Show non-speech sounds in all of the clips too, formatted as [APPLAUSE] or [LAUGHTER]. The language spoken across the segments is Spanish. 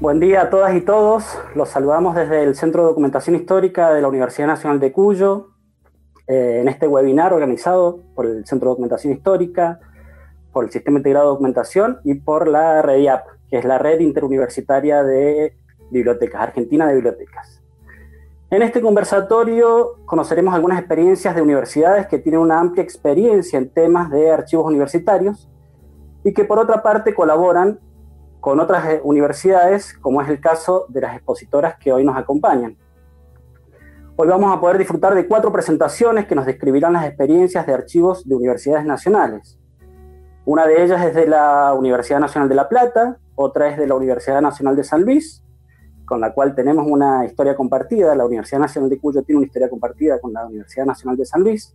Buen día a todas y todos. Los saludamos desde el Centro de Documentación Histórica de la Universidad Nacional de Cuyo, eh, en este webinar organizado por el Centro de Documentación Histórica, por el Sistema Integrado de Documentación y por la REDIAP, que es la Red Interuniversitaria de Bibliotecas, Argentina de Bibliotecas. En este conversatorio conoceremos algunas experiencias de universidades que tienen una amplia experiencia en temas de archivos universitarios y que por otra parte colaboran con otras eh, universidades, como es el caso de las expositoras que hoy nos acompañan. Hoy vamos a poder disfrutar de cuatro presentaciones que nos describirán las experiencias de archivos de universidades nacionales. Una de ellas es de la Universidad Nacional de La Plata, otra es de la Universidad Nacional de San Luis, con la cual tenemos una historia compartida. La Universidad Nacional de Cuyo tiene una historia compartida con la Universidad Nacional de San Luis.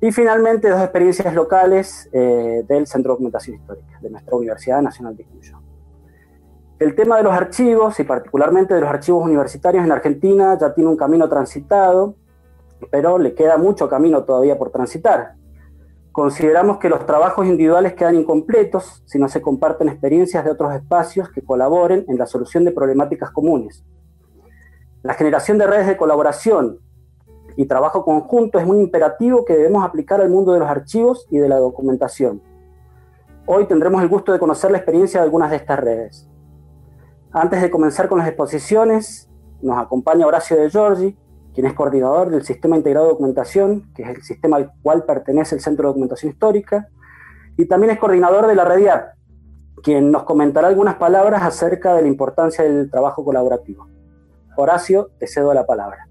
Y finalmente dos experiencias locales eh, del Centro de Documentación Histórica, de nuestra Universidad Nacional de Cuyo. El tema de los archivos, y particularmente de los archivos universitarios en Argentina, ya tiene un camino transitado, pero le queda mucho camino todavía por transitar. Consideramos que los trabajos individuales quedan incompletos si no se comparten experiencias de otros espacios que colaboren en la solución de problemáticas comunes. La generación de redes de colaboración y trabajo conjunto es muy imperativo que debemos aplicar al mundo de los archivos y de la documentación. Hoy tendremos el gusto de conocer la experiencia de algunas de estas redes. Antes de comenzar con las exposiciones, nos acompaña Horacio de Giorgi, quien es coordinador del Sistema Integrado de Documentación, que es el sistema al cual pertenece el Centro de Documentación Histórica, y también es coordinador de la REDIAP, quien nos comentará algunas palabras acerca de la importancia del trabajo colaborativo. Horacio, te cedo la palabra.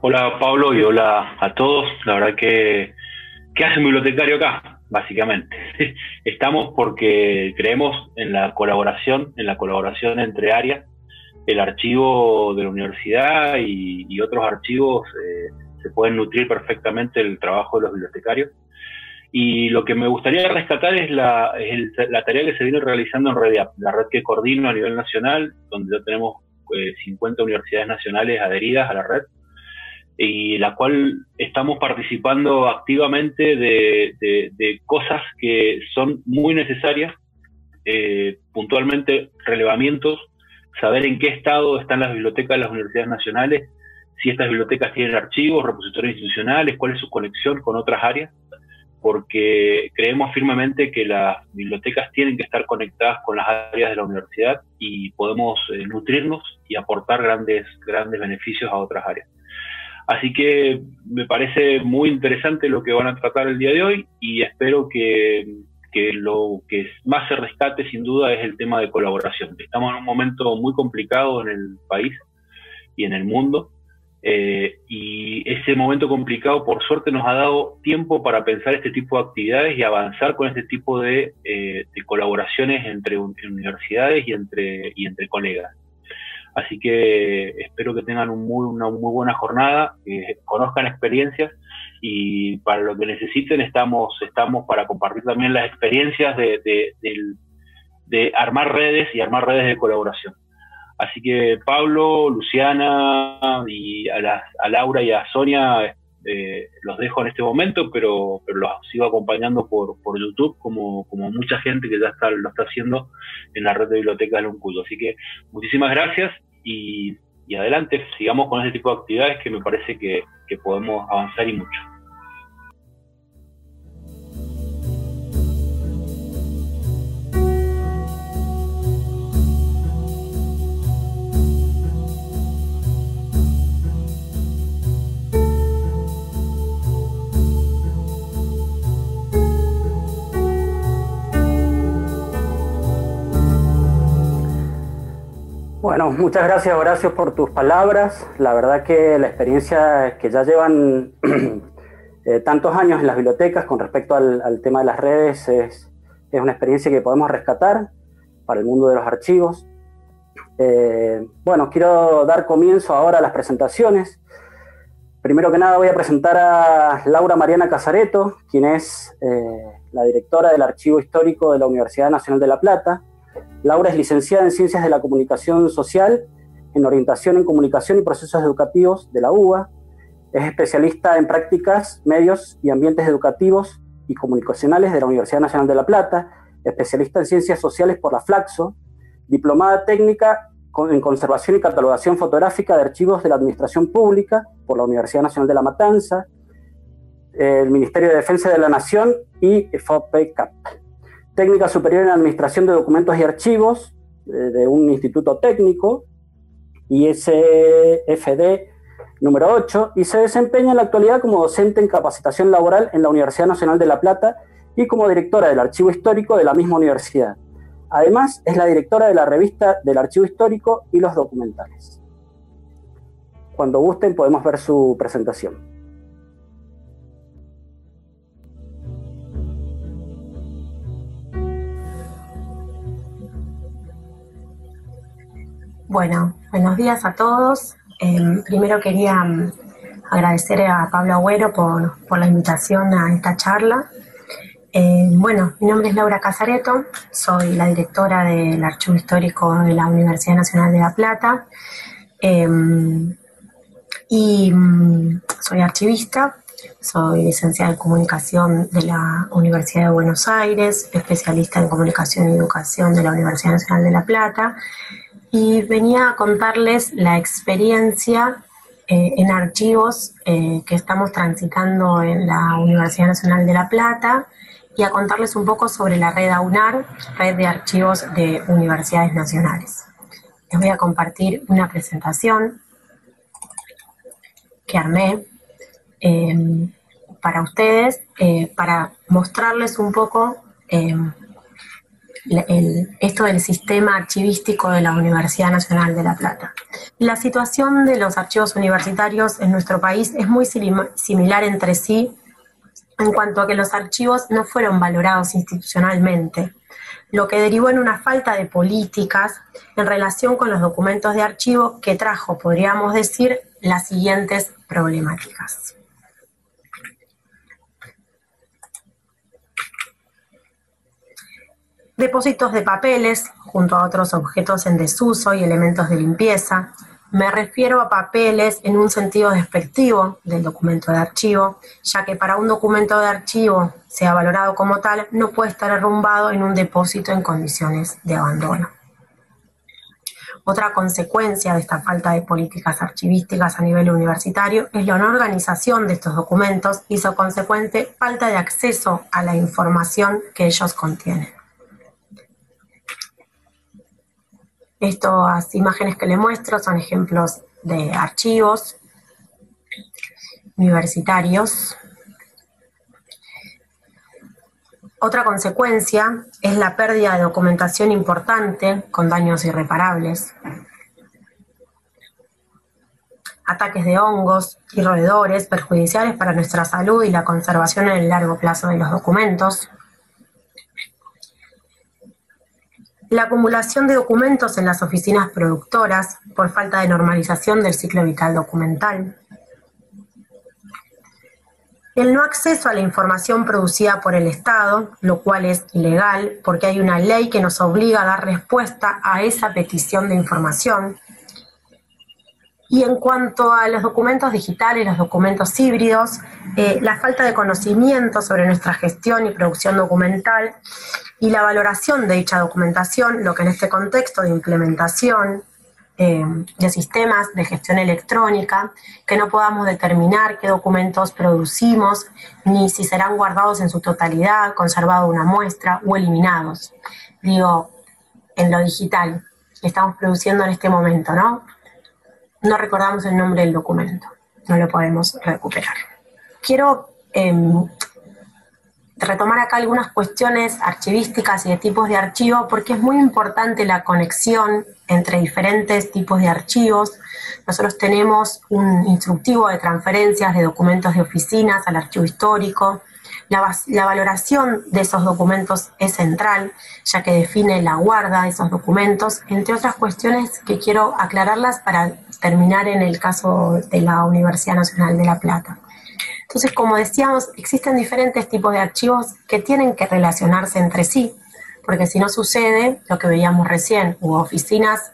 Hola Pablo y hola a todos. La verdad que, ¿qué hace un bibliotecario acá? Básicamente. [LAUGHS] Estamos porque creemos en la colaboración, en la colaboración entre áreas. El archivo de la universidad y, otros archivos eh, se pueden nutrir perfectamente del trabajo de los bibliotecarios. Y lo que me gustaría rescatar es la, tarea que se viene realizando en REDIAP, la red que coordino a nivel nacional, donde ya tenemos 50 eh, universidades nacionales adheridas a la red y la cual estamos participando activamente de, cosas que son muy necesarias, eh, puntualmente relevamientos, saber en qué estado están las bibliotecas de las universidades nacionales, si estas bibliotecas tienen archivos, repositorios institucionales, cuál es su conexión con otras áreas, porque creemos firmemente que las bibliotecas tienen que estar conectadas con las áreas de la universidad y podemos eh, nutrirnos y aportar grandes, grandes beneficios a otras áreas. Así que me parece muy interesante lo que van a tratar el día de hoy y espero que, lo que más se rescate sin duda es el tema de colaboración. Estamos en un momento muy complicado en el país y en el mundo eh, y ese momento complicado por suerte nos ha dado tiempo para pensar este tipo de actividades y avanzar con este tipo de, eh, colaboraciones entre universidades y entre, y entre colegas. Así que espero que tengan una muy buena jornada, que conozcan experiencias y para lo que necesiten estamos, estamos para compartir también las experiencias de, armar redes y armar redes de colaboración. Así que Pablo, Luciana y a, Laura y a Sonia eh, los dejo en este momento, pero, pero los sigo acompañando por, YouTube, como, como mucha gente que ya está, lo está haciendo en la red de bibliotecas de Luncuyo. Así que muchísimas gracias y, adelante, sigamos con ese tipo de actividades que me parece que podemos avanzar y mucho. Bueno, muchas gracias Horacio por tus palabras. La verdad que la experiencia que ya llevan [CLEARS THROAT] eh, tantos años en las bibliotecas con respecto al, tema de las redes es, una experiencia que podemos rescatar para el mundo de los archivos. Eh, bueno, quiero dar comienzo ahora a las presentaciones. Primero que nada voy a presentar a Laura Mariana Casareto, quien es eh, la directora del Archivo Histórico de la Universidad Nacional de La Plata Laura es licenciada en Ciencias de la Comunicación Social, en Orientación en Comunicación y Procesos Educativos de la UBA. Es especialista en prácticas, medios y ambientes educativos y comunicacionales de la Universidad Nacional de La Plata. especialista en ciencias sociales por la Flaxo, diplomada técnica en conservación y catalogación fotográfica de archivos de la Administración Pública por la Universidad Nacional de La Matanza, el Ministerio de Defensa de la Nación y FOPECAP. Técnica superior en Administración de Documentos y Archivos eh, de un instituto técnico, ISFD número 8, y se desempeña en la actualidad como docente en capacitación laboral en la Universidad Nacional de La Plata y como directora del Archivo Histórico de la misma universidad. Además, es la directora de la revista del Archivo Histórico y los documentales. Cuando gusten podemos ver su presentación. Bueno, buenos días a todos. Em, primero quería mm, agradecer a Pablo Agüero por, la invitación a esta charla. Em, bueno, mi nombre es Laura Casareto, soy la directora del Archivo Histórico de la Universidad Nacional de La Plata em, y mm, soy archivista, soy licenciada en comunicación de la Universidad de Buenos Aires, especialista en comunicación y educación de la Universidad Nacional de La Plata y venía a contarles la experiencia eh, en archivos eh, que estamos transitando en la Universidad Nacional de La Plata y a contarles un poco sobre la red AUNAR, red de archivos de universidades nacionales. Les voy a compartir una presentación que armé em, para ustedes, eh, para mostrarles un poco em, esto del sistema archivístico de la Universidad Nacional de La Plata. La situación de los archivos universitarios en nuestro país es muy similar entre sí en cuanto a que los archivos no fueron valorados institucionalmente, lo que derivó en una falta de políticas en relación con los documentos de archivo que trajo, podríamos decir, las siguientes problemáticas. Depósitos de papeles junto a otros objetos en desuso y elementos de limpieza. Me refiero a papeles en un sentido despectivo del documento de archivo, ya que para un documento de archivo sea valorado como tal, no puede estar arrumbado en un depósito en condiciones de abandono. Otra consecuencia de esta falta de políticas archivísticas a nivel universitario es la no organización de estos documentos y su consecuente falta de acceso a la información que ellos contienen. Estas imágenes que le muestro son ejemplos de archivos universitarios. Otra consecuencia es la pérdida de documentación importante con daños irreparables. Ataques de hongos y roedores perjudiciales para nuestra salud y la conservación en el largo plazo de los documentos. La acumulación de documentos en las oficinas productoras por falta de normalización del ciclo vital documental, el no acceso a la información producida por el Estado, lo cual es ilegal porque hay una ley que nos obliga a dar respuesta a esa petición de información, y en cuanto a los documentos digitales, los documentos híbridos, eh, la falta de conocimiento sobre nuestra gestión y producción documental y la valoración de dicha documentación, lo que en este contexto de implementación eh, de sistemas de gestión electrónica, que no podamos determinar qué documentos producimos, ni si serán guardados en su totalidad, conservado una muestra o eliminados. Digo, en lo digital que estamos produciendo en este momento, ¿no? No recordamos el nombre del documento, no lo podemos recuperar. Quiero em, retomar acá algunas cuestiones archivísticas y de tipos de archivo porque es muy importante la conexión entre diferentes tipos de archivos. Nosotros tenemos un instructivo de transferencias de documentos de oficinas al archivo histórico, la, valoración de esos documentos es central, ya que define la guarda de esos documentos, entre otras cuestiones que quiero aclararlas para terminar en el caso de la Universidad Nacional de La Plata. Entonces, como decíamos, existen diferentes tipos de archivos que tienen que relacionarse entre sí, porque si no sucede lo que veíamos recién, hubo oficinas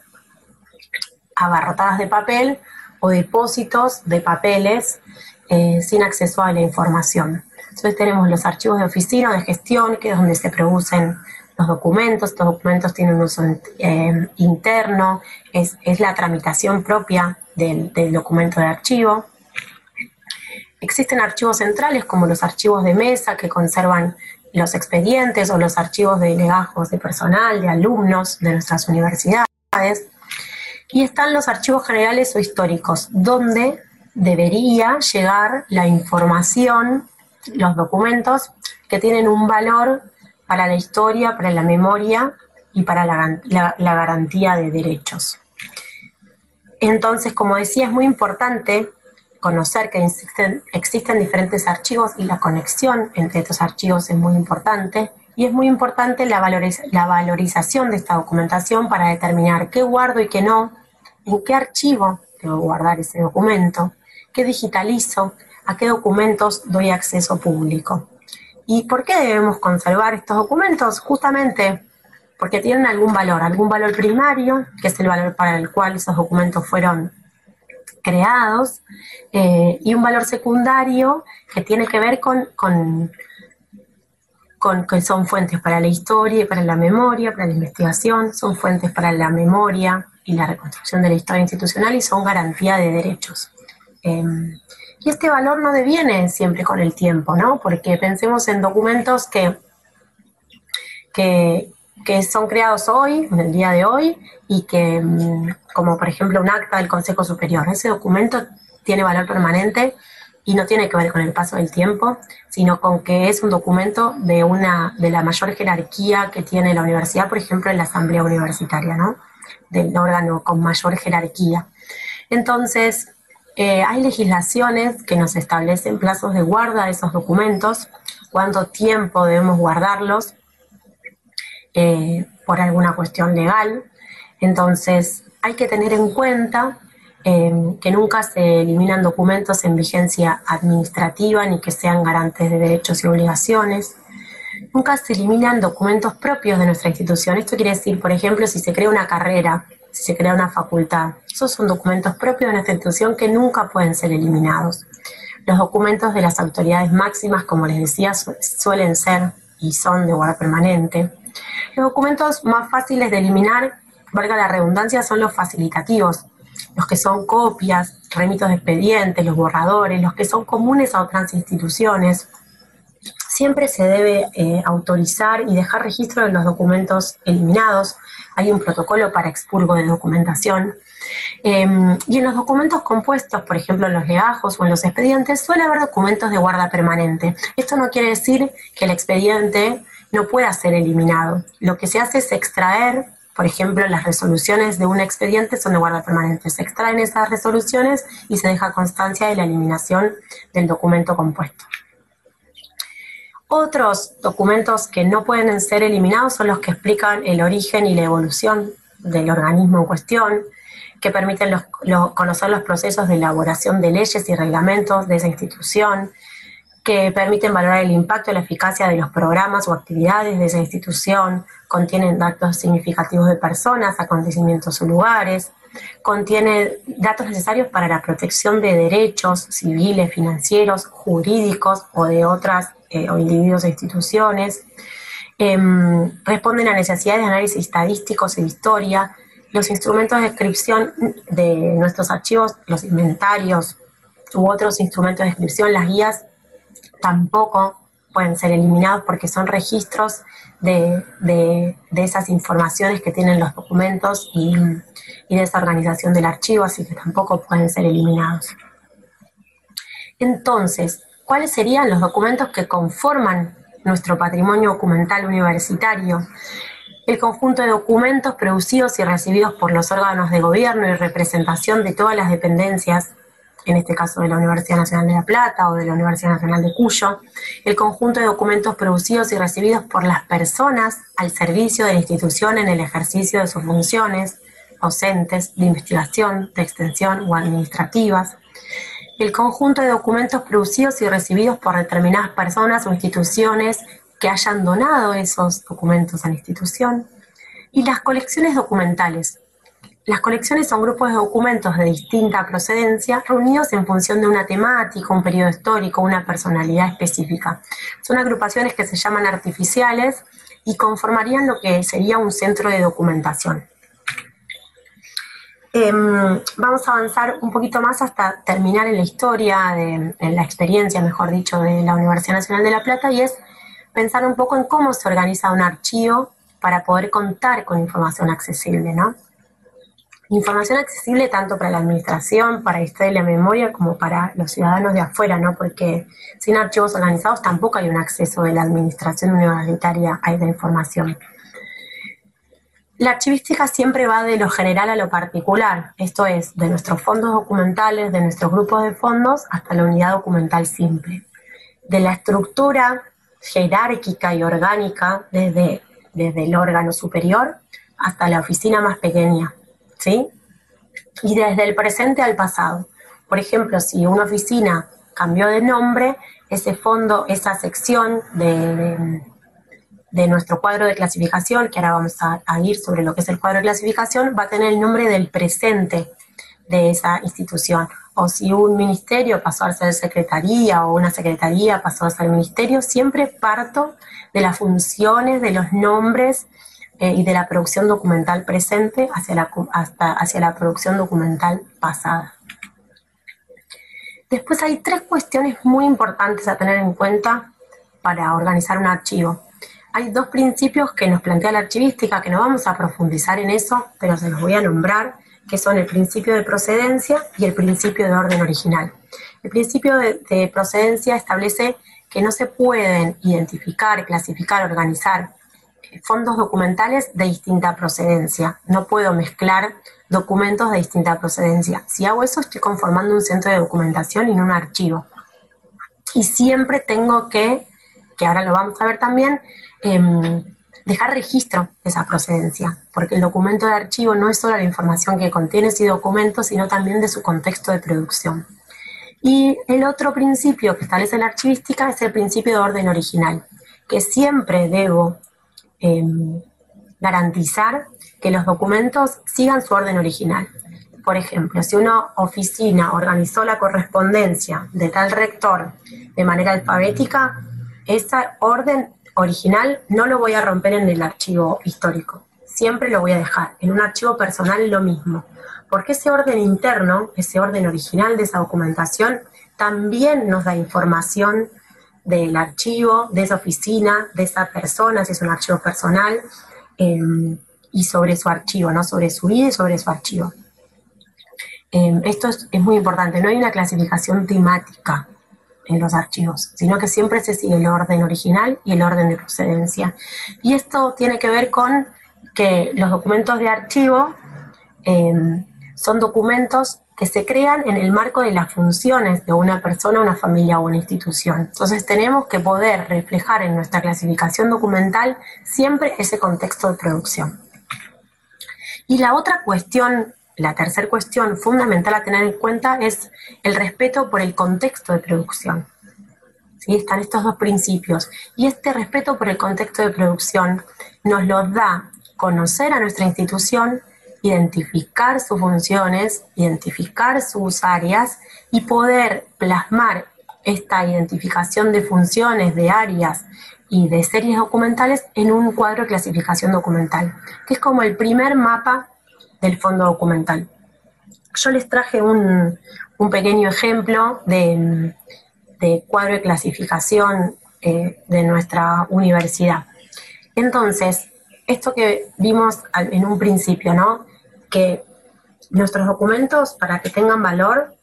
abarrotadas de papel o depósitos de papeles eh, sin acceso a la información. Entonces tenemos los archivos de oficina de gestión, que es donde se producen los documentos, estos documentos tienen un uso eh, interno, es, la tramitación propia del, del documento de archivo. Existen archivos centrales como los archivos de mesa que conservan los expedientes o los archivos de legajos de personal, de alumnos de nuestras universidades. Y están los archivos generales o históricos, donde debería llegar la información, los documentos que tienen un valor para la historia, para la memoria y para la, garantía de derechos. Entonces, como decía, es muy importante conocer que existen, existen, diferentes archivos y la conexión entre estos archivos es muy importante. Y es muy importante la, la valorización de esta documentación para determinar qué guardo y qué no, en qué archivo debo guardar ese documento, qué digitalizo, a qué documentos doy acceso público. ¿Y por qué debemos conservar estos documentos? Justamente porque tienen algún valor, algún valor primario, que es el valor para el cual esos documentos fueron creados, eh, y un valor secundario que tiene que ver con, que son fuentes para la historia y para la memoria, para la investigación, son fuentes para la memoria y la reconstrucción de la historia institucional y son garantía de derechos. Em, y este valor no deviene siempre con el tiempo, ¿no? Porque pensemos en documentos que, que, son creados hoy, en el día de hoy, y que, mm, como por ejemplo un acta del Consejo Superior, ese documento tiene valor permanente y no tiene que ver con el paso del tiempo, sino con que es un documento de una de la mayor jerarquía que tiene la universidad, por ejemplo, en la asamblea universitaria, ¿no? Del órgano con mayor jerarquía. Entonces, eh, hay legislaciones que nos establecen plazos de guarda de esos documentos, cuánto tiempo debemos guardarlos eh, por alguna cuestión legal. Entonces, hay que tener en cuenta eh, que nunca se eliminan documentos en vigencia administrativa ni que sean garantes de derechos y obligaciones. Nunca se eliminan documentos propios de nuestra institución. Esto quiere decir, por ejemplo, si se crea una carrera si se crea una facultad. Esos son documentos propios de nuestra institución que nunca pueden ser eliminados. Los documentos de las autoridades máximas, como les decía, suelen ser y son de guarda permanente. Los documentos más fáciles de eliminar, valga la redundancia, son los facilitativos, los que son copias, remitos de expedientes, los borradores, los que son comunes a otras instituciones. Siempre se debe eh, autorizar y dejar registro de los documentos eliminados, hay un protocolo para expurgo de documentación. Em, y en los documentos compuestos, por ejemplo en los legajos o en los expedientes, suele haber documentos de guarda permanente. Esto no quiere decir que el expediente no pueda ser eliminado. Lo que se hace es extraer, por ejemplo, las resoluciones de un expediente son de guarda permanente. Se extraen esas resoluciones y se deja constancia de la eliminación del documento compuesto. Otros documentos que no pueden ser eliminados son los que explican el origen y la evolución del organismo en cuestión, que permiten conocer los procesos de elaboración de leyes y reglamentos de esa institución, que permiten valorar el impacto y la eficacia de los programas o actividades de esa institución, contienen datos significativos de personas, acontecimientos o lugares, contiene datos necesarios para la protección de derechos civiles, financieros, jurídicos o de otras eh, o individuos e instituciones, em, responden a necesidades de análisis estadísticos e historia, los instrumentos de descripción de nuestros archivos, los inventarios u otros instrumentos de descripción, las guías, tampoco pueden ser eliminados porque son registros de, esas informaciones que tienen los documentos y, y, de esa organización del archivo, así que tampoco pueden ser eliminados. Entonces, cuáles serían los documentos que conforman nuestro patrimonio documental universitario. El conjunto de documentos producidos y recibidos por los órganos de gobierno y representación de todas las dependencias, en este caso de la Universidad Nacional de La Plata o de la Universidad Nacional de Cuyo, el conjunto de documentos producidos y recibidos por las personas al servicio de la institución en el ejercicio de sus funciones docentes, de investigación, de extensión o administrativas, el conjunto de documentos producidos y recibidos por determinadas personas o instituciones que hayan donado esos documentos a la institución, y las colecciones documentales, Las colecciones son grupos de documentos de distinta procedencia reunidos en función de una temática, un periodo histórico, una personalidad específica. Son agrupaciones que se llaman artificiales y conformarían lo que sería un centro de documentación. Em, vamos a avanzar un poquito más hasta terminar en la historia, en la experiencia, mejor dicho, de la Universidad Nacional de La Plata y es pensar un poco en cómo se organiza un archivo para poder contar con información accesible, ¿no? Información accesible tanto para la administración, para la historia de la memoria, como para los ciudadanos de afuera, ¿no? Porque sin archivos organizados tampoco hay un acceso de la administración universitaria a esa información. La archivística siempre va de lo general a lo particular, esto es, de nuestros fondos documentales, de nuestros grupos de fondos, hasta la unidad documental simple. De la estructura jerárquica y orgánica, desde, desde el órgano superior hasta la oficina más pequeña, ¿sí? Y desde el presente al pasado. Por ejemplo, si una oficina cambió de nombre, ese fondo, esa sección de de nuestro cuadro de clasificación, que ahora vamos a, ir sobre lo que es el cuadro de clasificación, va a tener el nombre del presente de esa institución. O si un ministerio pasó a ser secretaría o una secretaría pasó a ser ministerio, siempre parto de las funciones, de los nombres eh, y de la producción documental presente hacia la, hasta, hacia la producción documental pasada. Después hay tres cuestiones muy importantes a tener en cuenta para organizar un archivo hay dos principios que nos plantea la archivística, que no vamos a profundizar en eso, pero se los voy a nombrar, que son el principio de procedencia y el principio de orden original. El principio de, procedencia establece que no se pueden identificar, clasificar, organizar fondos documentales de distinta procedencia. No puedo mezclar documentos de distinta procedencia. Si hago eso, estoy conformando un centro de documentación y no un archivo. Y siempre tengo que, que ahora lo vamos a ver también, Em, dejar registro de esa procedencia, porque el documento de archivo no es solo la información que contiene ese documento, sino también de su contexto de producción. Y el otro principio que establece la archivística es el principio de orden original, que siempre debo em, garantizar que los documentos sigan su orden original. Por ejemplo, si una oficina organizó la correspondencia de tal rector de manera alfabética, esa orden original no lo voy a romper en el archivo histórico, siempre lo voy a dejar. En un archivo personal lo mismo, porque ese orden interno, ese orden original de esa documentación, también nos da información del archivo, de esa oficina, de esa persona, si es un archivo personal, em, y sobre su archivo, ¿no? Sobre su vida y sobre su archivo. Em, esto es, es muy importante, no hay una clasificación temática en los archivos, sino que siempre se sigue el orden original y el orden de procedencia. Y esto tiene que ver con que los documentos de archivo em, son documentos que se crean en el marco de las funciones de una persona, una familia o una institución. Entonces tenemos que poder reflejar en nuestra clasificación documental siempre ese contexto de producción. Y la otra cuestión la tercera cuestión fundamental a tener en cuenta es el respeto por el contexto de producción. ¿Sí? Están estos dos principios. Y este respeto por el contexto de producción nos lo da conocer a nuestra institución, identificar sus funciones, identificar sus áreas y poder plasmar esta identificación de funciones, de áreas y de series documentales en un cuadro de clasificación documental, que es como el primer mapa del fondo documental. Yo les traje un, pequeño ejemplo de, cuadro de clasificación eh, de nuestra universidad. Entonces, esto que vimos en un principio, ¿no? Que nuestros documentos, para que tengan valor,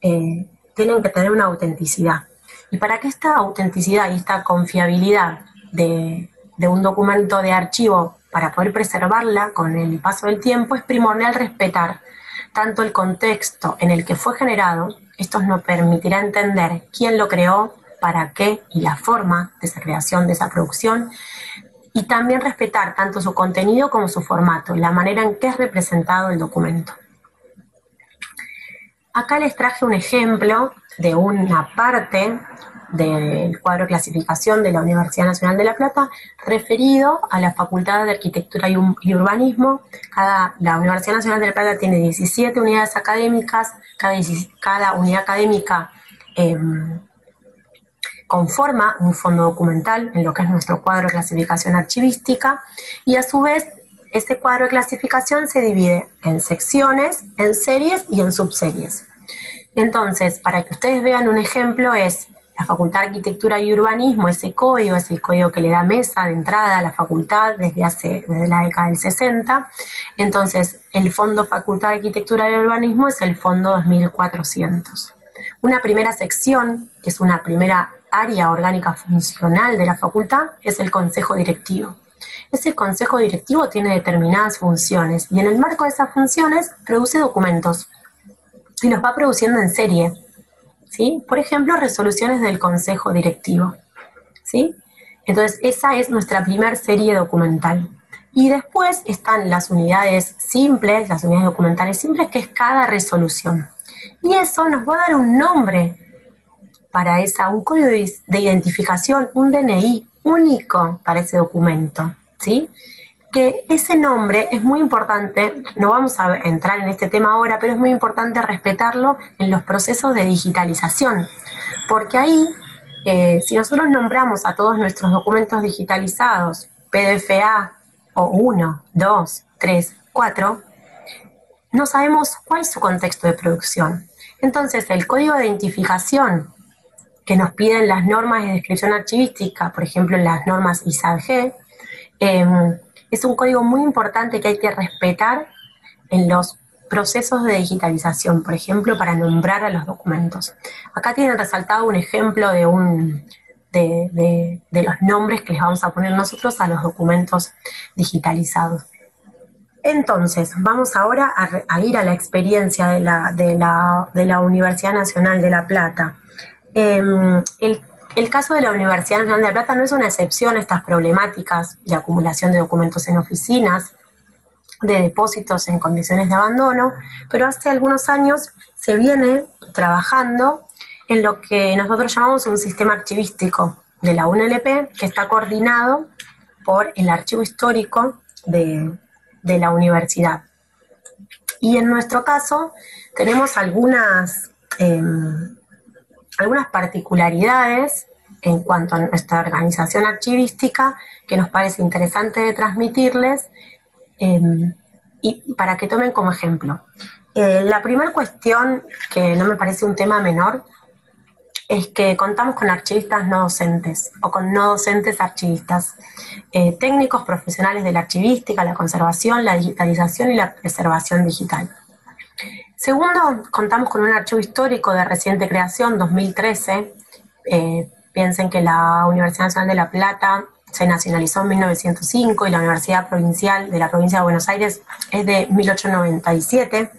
eh, tienen que tener una autenticidad. Y para que esta autenticidad y esta confiabilidad de, de un documento de archivo para poder preservarla con el paso del tiempo, es primordial respetar tanto el contexto en el que fue generado, esto nos permitirá entender quién lo creó, para qué y la forma de esa creación, de esa producción, y también respetar tanto su contenido como su formato, la manera en que es representado el documento. Acá les traje un ejemplo de una parte del cuadro de clasificación de la Universidad Nacional de La Plata, referido a la Facultad de Arquitectura y, Urbanismo. Cada, la Universidad Nacional de La Plata tiene 17 unidades académicas, cada, unidad académica em, conforma un fondo documental en lo que es nuestro cuadro de clasificación archivística y a su vez este cuadro de clasificación se divide en secciones, en series y en subseries. Entonces, para que ustedes vean un ejemplo, es la Facultad de Arquitectura y Urbanismo, ese código es el código que le da mesa de entrada a la facultad desde hace desde la década del 60. Entonces, el Fondo Facultad de Arquitectura y Urbanismo es el Fondo 2400. Una primera sección, que es una primera área orgánica funcional de la facultad, es el Consejo Directivo. Ese consejo directivo tiene determinadas funciones y en el marco de esas funciones produce documentos y los va produciendo en serie. ¿Sí? Por ejemplo, resoluciones del consejo directivo. ¿sí? Entonces, esa es nuestra primera serie documental. Y después están las unidades simples, las unidades documentales simples, que es cada resolución. Y eso nos va a dar un nombre para esa, un código de identificación, un DNI único para ese documento. ¿sí? Que ese nombre es muy importante, no vamos a entrar en este tema ahora, pero es muy importante respetarlo en los procesos de digitalización, porque ahí, eh, si nosotros nombramos a todos nuestros documentos digitalizados, PDFA o 1, 2, 3, 4, no sabemos cuál es su contexto de producción. Entonces, el código de identificación que nos piden las normas de descripción archivística, por ejemplo, las normas ISAG, Em, es un código muy importante que hay que respetar en los procesos de digitalización, por ejemplo, para nombrar a los documentos. Acá tienen resaltado un ejemplo de, un, de, los nombres que les vamos a poner nosotros a los documentos digitalizados. Entonces, vamos ahora a, ir a la experiencia de la, de la, Universidad Nacional de La Plata. Em, el caso de la Universidad Nacional de La Plata no es una excepción a estas problemáticas de acumulación de documentos en oficinas, de depósitos en condiciones de abandono, pero hace algunos años se viene trabajando en lo que nosotros llamamos un sistema archivístico de la UNLP que está coordinado por el archivo histórico de, la universidad. Y en nuestro caso tenemos algunas em, algunas particularidades en cuanto a nuestra organización archivística que nos parece interesante de transmitirles em, y para que tomen como ejemplo. Eh, la primera cuestión, que no me parece un tema menor, es que contamos con archivistas no docentes o con no docentes archivistas, eh, técnicos profesionales de la archivística, la conservación, la digitalización y la preservación digital. Segundo, contamos con un archivo histórico de reciente creación, 2013. Eh, piensen que la Universidad Nacional de La Plata se nacionalizó en 1905 y la Universidad Provincial de la Provincia de Buenos Aires es de 1897.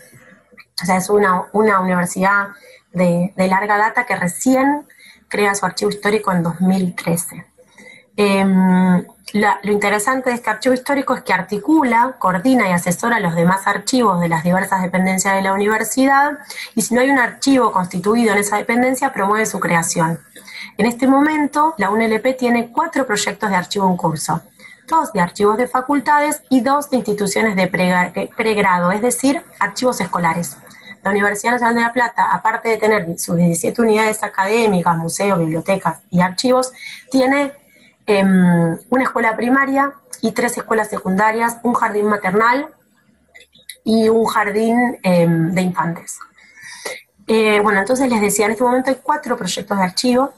O sea, es una, universidad de, de larga data que recién crea su archivo histórico en 2013. Lo interesante de este archivo histórico es que articula, coordina y asesora los demás archivos de las diversas dependencias de la universidad y si no hay un archivo constituido en esa dependencia, promueve su creación. En este momento, la UNLP tiene cuatro proyectos de archivo en curso, dos de archivos de facultades y dos de instituciones de pregrado, es decir, archivos escolares. La Universidad Nacional de La Plata, aparte de tener sus 17 unidades académicas, museos, bibliotecas y archivos, tiene Em, una escuela primaria y tres escuelas secundarias, un jardín maternal y un jardín em, de infantes. Eh, bueno, entonces les decía, en este momento hay cuatro proyectos de archivo.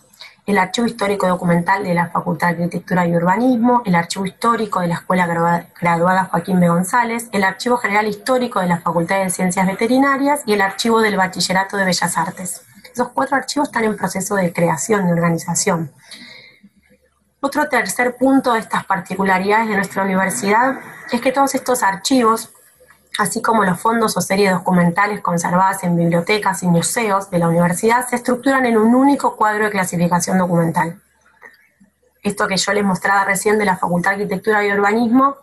El archivo histórico documental de la Facultad de Arquitectura y Urbanismo, el archivo histórico de la Escuela Graduada Joaquín B. González, el archivo general histórico de la Facultad de Ciencias Veterinarias y el archivo del Bachillerato de Bellas Artes. Esos cuatro archivos están en proceso de creación, de organización. Otro tercer punto de estas particularidades de nuestra universidad es que todos estos archivos, así como los fondos o series documentales conservadas en bibliotecas y museos de la universidad, se estructuran en un único cuadro de clasificación documental. Esto que yo les mostraba recién de la Facultad de Arquitectura y Urbanismo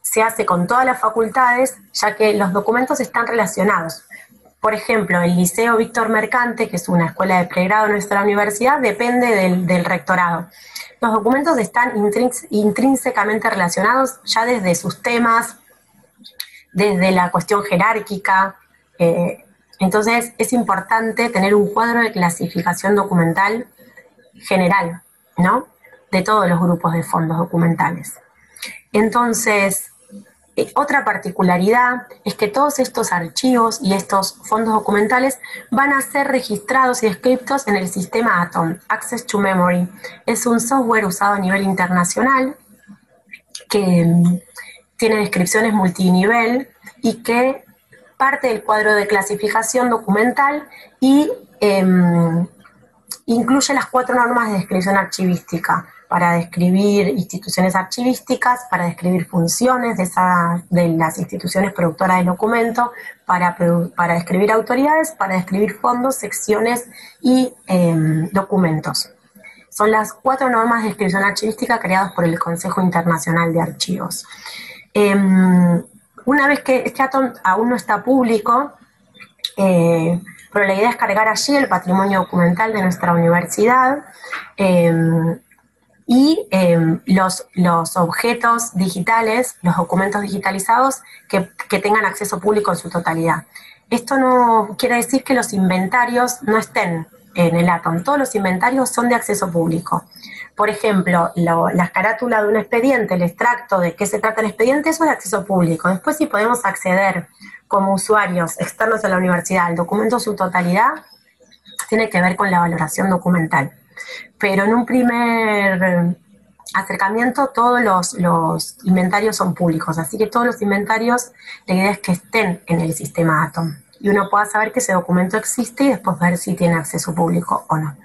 se hace con todas las facultades, ya que los documentos están relacionados. Por ejemplo, el Liceo Víctor Mercante, que es una escuela de pregrado en nuestra universidad, depende del, rectorado. Los documentos están intrínsecamente relacionados ya desde sus temas, desde la cuestión jerárquica. Eh, entonces es importante tener un cuadro de clasificación documental general, ¿no? De todos los grupos de fondos documentales. Entonces, eh, otra particularidad es que todos estos archivos y estos fondos documentales van a ser registrados y descritos en el sistema ATOM, Access to Memory. Es un software usado a nivel internacional que mm, tiene descripciones multinivel y que parte del cuadro de clasificación documental y em, incluye las cuatro normas de descripción archivística para describir instituciones archivísticas, para describir funciones de, de las instituciones productoras del documento, para, para describir autoridades, para describir fondos, secciones y em, documentos. Son las cuatro normas de descripción archivística creadas por el Consejo Internacional de Archivos. Em, una vez que este atom aún no está público, eh, pero la idea es cargar allí el patrimonio documental de nuestra universidad, em, y em, los, objetos digitales, los documentos digitalizados que, tengan acceso público en su totalidad. Esto no quiere decir que los inventarios no estén en el Atom, todos los inventarios son de acceso público. Por ejemplo, la carátula de un expediente, el extracto de qué se trata el expediente, eso es de acceso público. Después si podemos acceder como usuarios externos a la universidad al documento en su totalidad, tiene que ver con la valoración documental pero en un primer acercamiento todos los, inventarios son públicos, así que todos los inventarios, la idea es que estén en el sistema Atom y uno pueda saber que ese documento existe y después ver si tiene acceso público o no.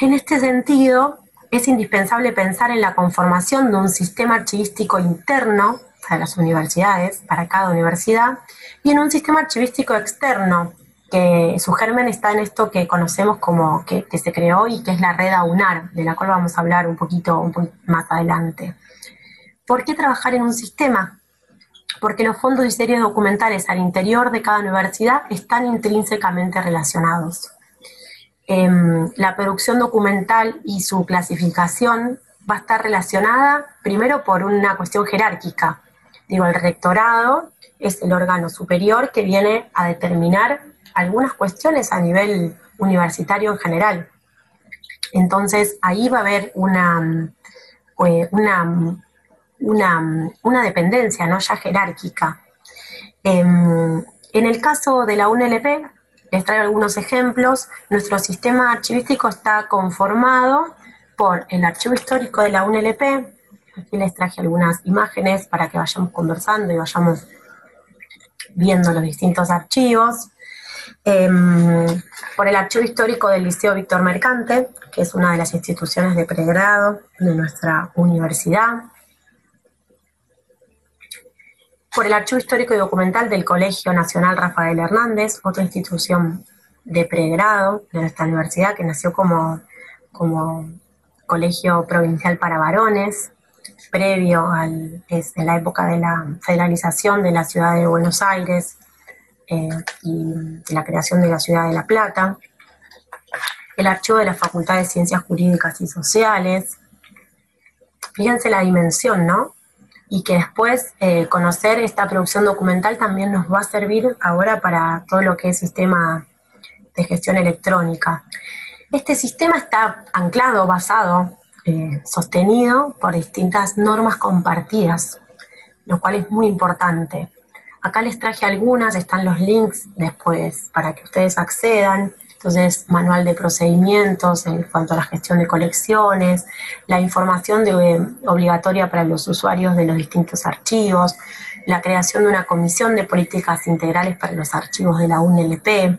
En este sentido, es indispensable pensar en la conformación de un sistema archivístico interno para las universidades, para cada universidad, y en un sistema archivístico externo que su germen está en esto que conocemos como que, se creó y que es la red AUNAR, de la cual vamos a hablar un poquito, un poquito más adelante. ¿Por qué trabajar en un sistema? Porque los fondos y series documentales al interior de cada universidad están intrínsecamente relacionados. Em, la producción documental y su clasificación va a estar relacionada primero por una cuestión jerárquica. Digo, el rectorado es el órgano superior que viene a determinar algunas cuestiones a nivel universitario en general. Entonces ahí va a haber una, eh, una, una, dependencia ¿no? ya jerárquica. Em, en el caso de la UNLP, les traigo algunos ejemplos. Nuestro sistema archivístico está conformado por el archivo histórico de la UNLP. Aquí les traje algunas imágenes para que vayamos conversando y vayamos viendo los distintos archivos. Em, por el archivo histórico del Liceo Víctor Mercante, que es una de las instituciones de pregrado de nuestra universidad, por el archivo histórico y documental del Colegio Nacional Rafael Hernández, otra institución de pregrado de nuestra universidad que nació como, como colegio provincial para varones, previo en la época de la federalización de la ciudad de Buenos Aires, eh, y la creación de la ciudad de La Plata, el archivo de la Facultad de Ciencias Jurídicas y Sociales. Fíjense la dimensión, ¿no? Y que después eh, conocer esta producción documental también nos va a servir ahora para todo lo que es sistema de gestión electrónica. Este sistema está anclado, basado, eh, sostenido por distintas normas compartidas, lo cual es muy importante. Acá les traje algunas, están los links después para que ustedes accedan. Entonces, manual de procedimientos en cuanto a la gestión de colecciones, la información eh, obligatoria para los usuarios de los distintos archivos, la creación de una comisión de políticas integrales para los archivos de la UNLP,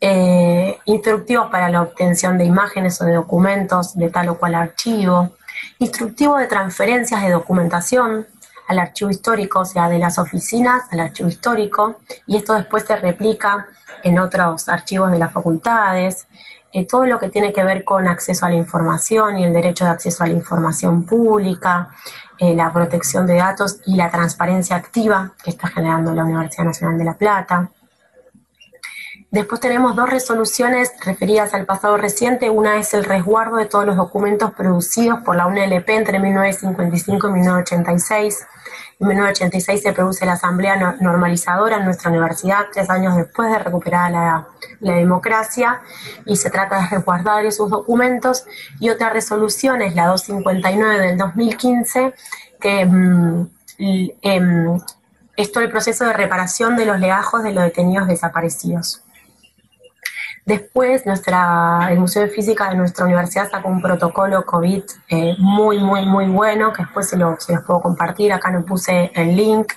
eh, instructivos para la obtención de imágenes o de documentos de tal o cual archivo, instructivo de transferencias de documentación al archivo histórico, o sea, de las oficinas al archivo histórico, y esto después se replica en otros archivos de las facultades, eh, todo lo que tiene que ver con acceso a la información y el derecho de acceso a la información pública, eh, la protección de datos y la transparencia activa que está generando la Universidad Nacional de La Plata. Después tenemos dos resoluciones referidas al pasado reciente. Una es el resguardo de todos los documentos producidos por la UNLP entre 1955 y 1986 en 1986 se produce la Asamblea Normalizadora en nuestra universidad, tres años después de recuperar la, democracia, y se trata de resguardar esos documentos. Y otra resolución es la 259 del 2015, que mm, em, es todo el proceso de reparación de los legajos de los detenidos desaparecidos. Después, nuestra, el Museo de Física de nuestra universidad sacó un protocolo COVID eh, muy, muy, muy bueno, que después se, lo, se, los puedo compartir, acá no puse el link.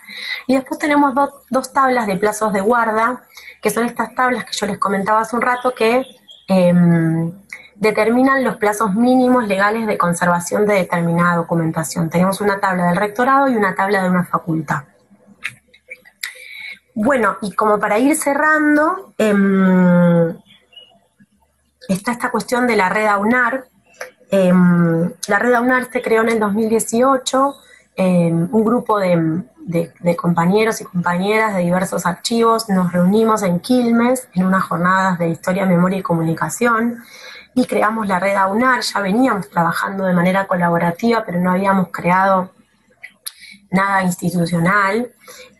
Y después tenemos dos tablas de plazos de guarda, que son estas tablas que yo les comentaba hace un rato, que em, determinan los plazos mínimos legales de conservación de determinada documentación. Tenemos una tabla del rectorado y una tabla de una facultad. Bueno, y como para ir cerrando, em, está esta cuestión de la red AUNAR. Em, la red AUNAR se creó en el 2018, em, un grupo de, compañeros y compañeras de diversos archivos nos reunimos en Quilmes en unas jornadas de historia, memoria y comunicación y creamos la red AUNAR. Ya veníamos trabajando de manera colaborativa, pero no habíamos creado nada institucional.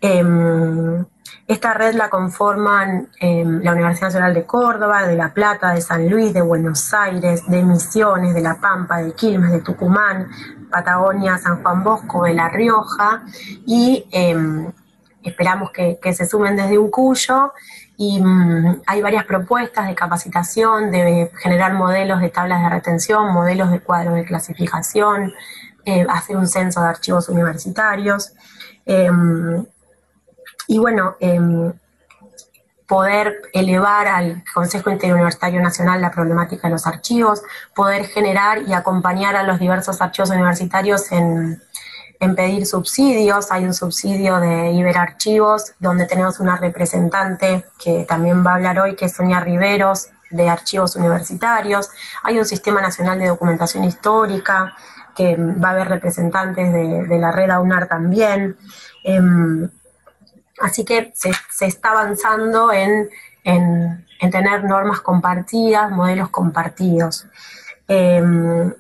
Em, esta red la conforman em, la Universidad Nacional de Córdoba, de La Plata, de San Luis, de Buenos Aires, de Misiones, de La Pampa, de Quilmes, de Tucumán, Patagonia, San Juan Bosco, de La Rioja y em, esperamos que, se sumen desde un cuyo y mm, hay varias propuestas de capacitación, de generar modelos de tablas de retención, modelos de cuadros de clasificación, eh, hacer un censo de archivos universitarios. Em, y bueno, em, poder elevar al Consejo Interuniversitario Nacional la problemática de los archivos, poder generar y acompañar a los diversos archivos universitarios en, pedir subsidios. Hay un subsidio de Iberarchivos, donde tenemos una representante que también va a hablar hoy, que es Sonia Riveros, de archivos universitarios. Hay un sistema nacional de documentación histórica, que va a haber representantes de, la red AUNAR también. Em, Así que se, está avanzando en, tener normas compartidas, modelos compartidos. Em,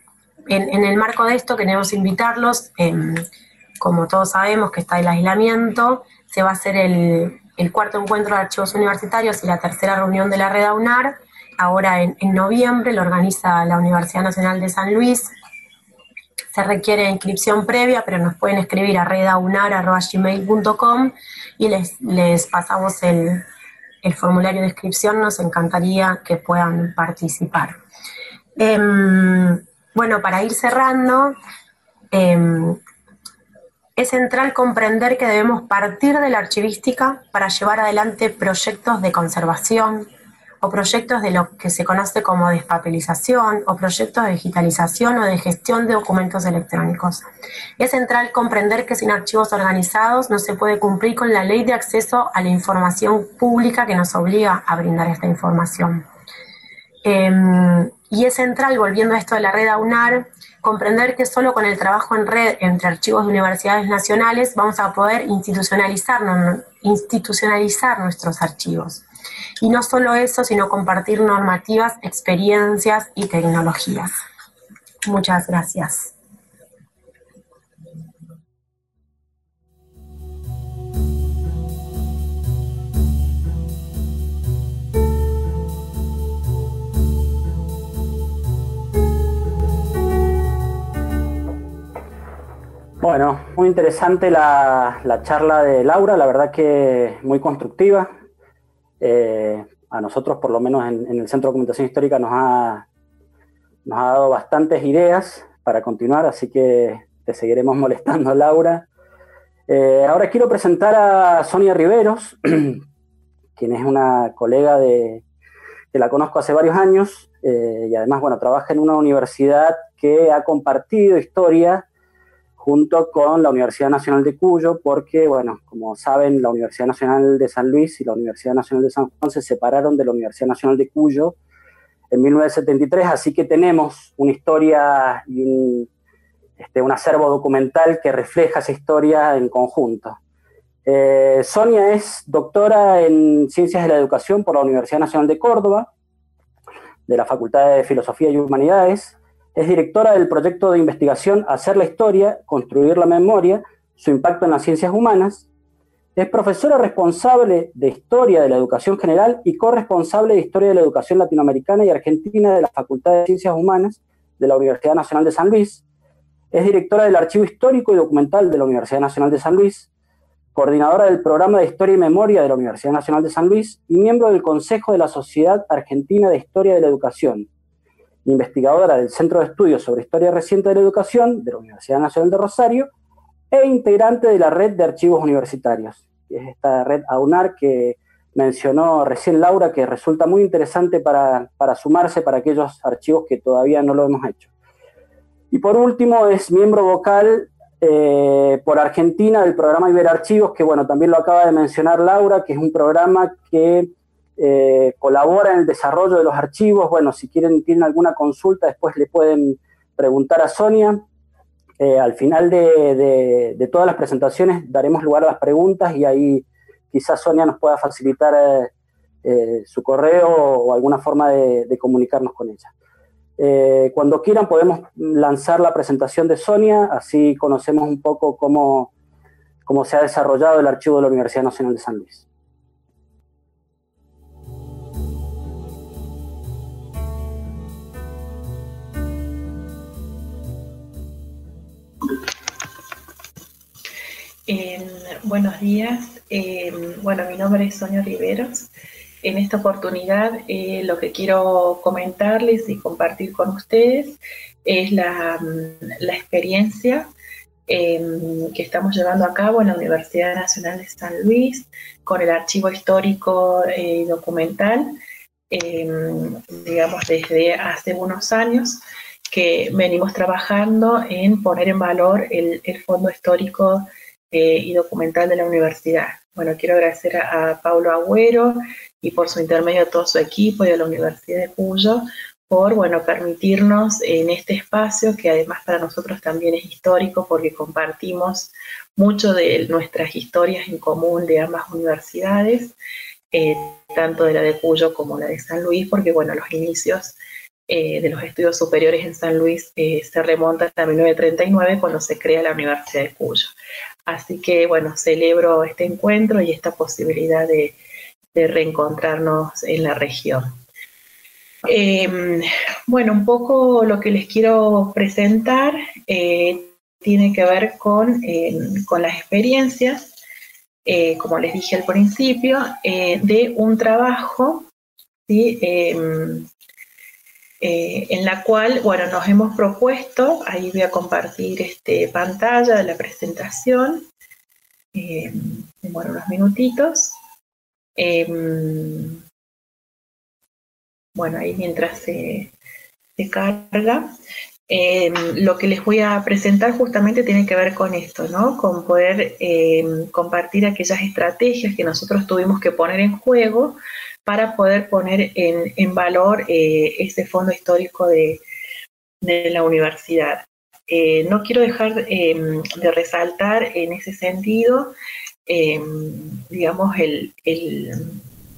en, el marco de esto queremos invitarlos, em, como todos sabemos que está el aislamiento, se va a hacer el, cuarto encuentro de archivos universitarios y la tercera reunión de la red AUNAR, ahora en, en noviembre, lo organiza la Universidad Nacional de San Luis, se requiere inscripción previa, pero nos pueden escribir a redaunar.gmail.com y les, pasamos el, formulario de inscripción. Nos encantaría que puedan participar. Em, bueno, para ir cerrando, em, es central comprender que debemos partir de la archivística para llevar adelante proyectos de conservación, o proyectos de lo que se conoce como despapelización o proyectos de digitalización o de gestión de documentos electrónicos. Es central comprender que sin archivos organizados no se puede cumplir con la ley de acceso a la información pública que nos obliga a brindar esta información. Em, y es central, volviendo a esto de la red AUNAR, comprender que solo con el trabajo en red entre archivos de universidades nacionales vamos a poder institucionalizar, institucionalizar nuestros archivos. Y no solo eso, sino compartir normativas, experiencias y tecnologías. Muchas gracias. Bueno, muy interesante la, la, charla de Laura, la verdad que muy constructiva. Eh, a nosotros, por lo menos en, el Centro de Documentación Histórica, nos ha, nos ha dado bastantes ideas para continuar, así que te seguiremos [LAUGHS] molestando, Laura. Eh, ahora quiero presentar a Sonia Riveros, [CLEARS THROAT] quien es una colega de, que la conozco hace varios años eh, y además, bueno, trabaja en una universidad que ha compartido historia junto con la Universidad Nacional de Cuyo, porque, bueno, como saben, la Universidad Nacional de San Luis y la Universidad Nacional de San Juan se separaron de la Universidad Nacional de Cuyo en 1973, así que tenemos una historia y un, este, un acervo documental que refleja esa historia en conjunto. Eh, Sonia es doctora en Ciencias de la Educación por la Universidad Nacional de Córdoba, de la Facultad de Filosofía y Humanidades. Es directora del proyecto de investigación Hacer la Historia, Construir la Memoria, su impacto en las ciencias humanas. Es profesora responsable de Historia de la Educación General y corresponsable de Historia de la Educación Latinoamericana y Argentina de la Facultad de Ciencias Humanas de la Universidad Nacional de San Luis. Es directora del Archivo Histórico y Documental de la Universidad Nacional de San Luis coordinadora del programa de Historia y Memoria de la Universidad Nacional de San Luis y miembro del Consejo de la Sociedad Argentina de Historia de la Educación, investigadora del Centro de Estudios sobre Historia Reciente de la Educación de la Universidad Nacional de Rosario e integrante de la Red de Archivos Universitarios, es esta red AUNAR que mencionó recién Laura, que resulta muy interesante para, para sumarse para aquellos archivos que todavía no lo hemos hecho. Y por último, es miembro vocal eh, por Argentina del programa Iberarchivos, que bueno, también lo acaba de mencionar Laura, que es un programa que eh, colabora en el desarrollo de los archivos. Bueno, si quieren, tienen alguna consulta, después le pueden preguntar a Sonia. Eh, al final de, todas las presentaciones daremos lugar a las preguntas y ahí quizás Sonia nos pueda facilitar su correo o alguna forma de comunicarnos con ella. Eh, cuando quieran podemos lanzar la presentación de Sonia, así conocemos un poco cómo se ha desarrollado el archivo de la Universidad Nacional de San Luis. Buenos días. Eh, bueno, mi nombre es Sonia Riveros. En esta oportunidad eh, lo que quiero comentarles y compartir con ustedes es la, mm, experiencia em, que estamos llevando a cabo en la Universidad Nacional de San Luis con el archivo histórico y eh, documental, em, digamos desde hace unos años que venimos trabajando en poner en valor el, fondo histórico eh, y documental de la universidad. Bueno, quiero agradecer a, Paulo Agüero y por su intermedio a todo su equipo y a la Universidad de Cuyo por bueno, permitirnos en este espacio, que además para nosotros también es histórico porque compartimos mucho de nuestras historias en común de ambas universidades, eh, tanto de la de Cuyo como la de San Luis, porque bueno, los inicios eh, de los estudios superiores en San Luis eh, se remontan a 1939 cuando se crea la Universidad de Cuyo. Así que bueno, celebro este encuentro y esta posibilidad de reencontrarnos en la región. Em, bueno, un poco lo que les quiero presentar eh, tiene que ver con, em, con las experiencias, como les dije al principio, de un trabajo em, en la cual, bueno, nos hemos propuesto, ahí voy a compartir este, pantalla de la presentación, demora unos minutitos. Em, bueno, ahí mientras se, carga. Em, lo que les voy a presentar justamente tiene que ver con esto, ¿no? Con poder em, compartir aquellas estrategias que nosotros tuvimos que poner en juego para poder poner en, valor eh, ese fondo histórico de, la universidad. Eh, no quiero dejar de resaltar en ese sentido Em, digamos, el,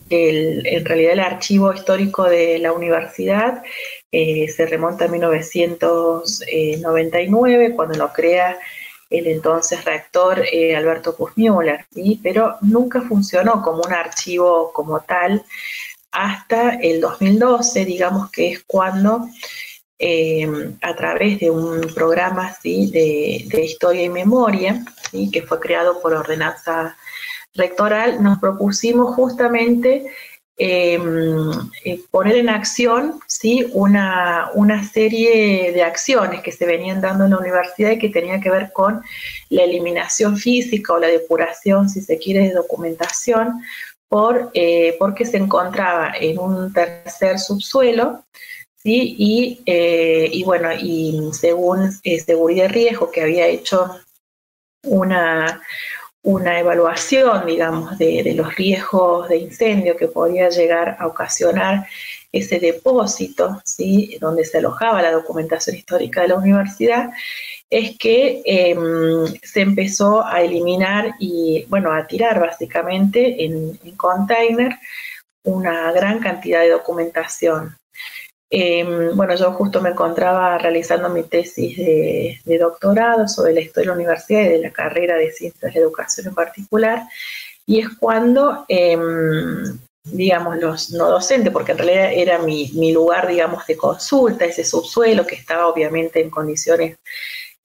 en realidad el archivo histórico de la universidad eh, se remonta a 1999, cuando lo crea el entonces rector eh, Alberto Kuzmiuller, ¿sí? pero nunca funcionó como un archivo como tal hasta el 2012, digamos que es cuando em, a través de un programa ¿sí? de, de historia y memoria, que fue creado por ordenanza rectoral, nos propusimos justamente eh, poner en acción ¿sí? una, una, serie de acciones que se venían dando en la universidad y que tenían que ver con la eliminación física o la depuración, si se quiere, de documentación, por, eh, porque se encontraba en un tercer subsuelo. ¿sí? Y, eh, y bueno, y según Seguridad y Riesgo que había hecho una, una evaluación, digamos, de, los riesgos de incendio que podía llegar a ocasionar ese depósito, ¿sí? donde se alojaba la documentación histórica de la universidad, es que em, se empezó a eliminar y, bueno, a tirar básicamente en, en container una gran cantidad de documentación. Em, bueno, yo justo me encontraba realizando mi tesis de, doctorado sobre la historia de la universidad y de la carrera de ciencias de educación en particular, y es cuando, em, digamos, los no docentes, porque en realidad era mi, mi, lugar, digamos, de consulta, ese subsuelo que estaba obviamente en condiciones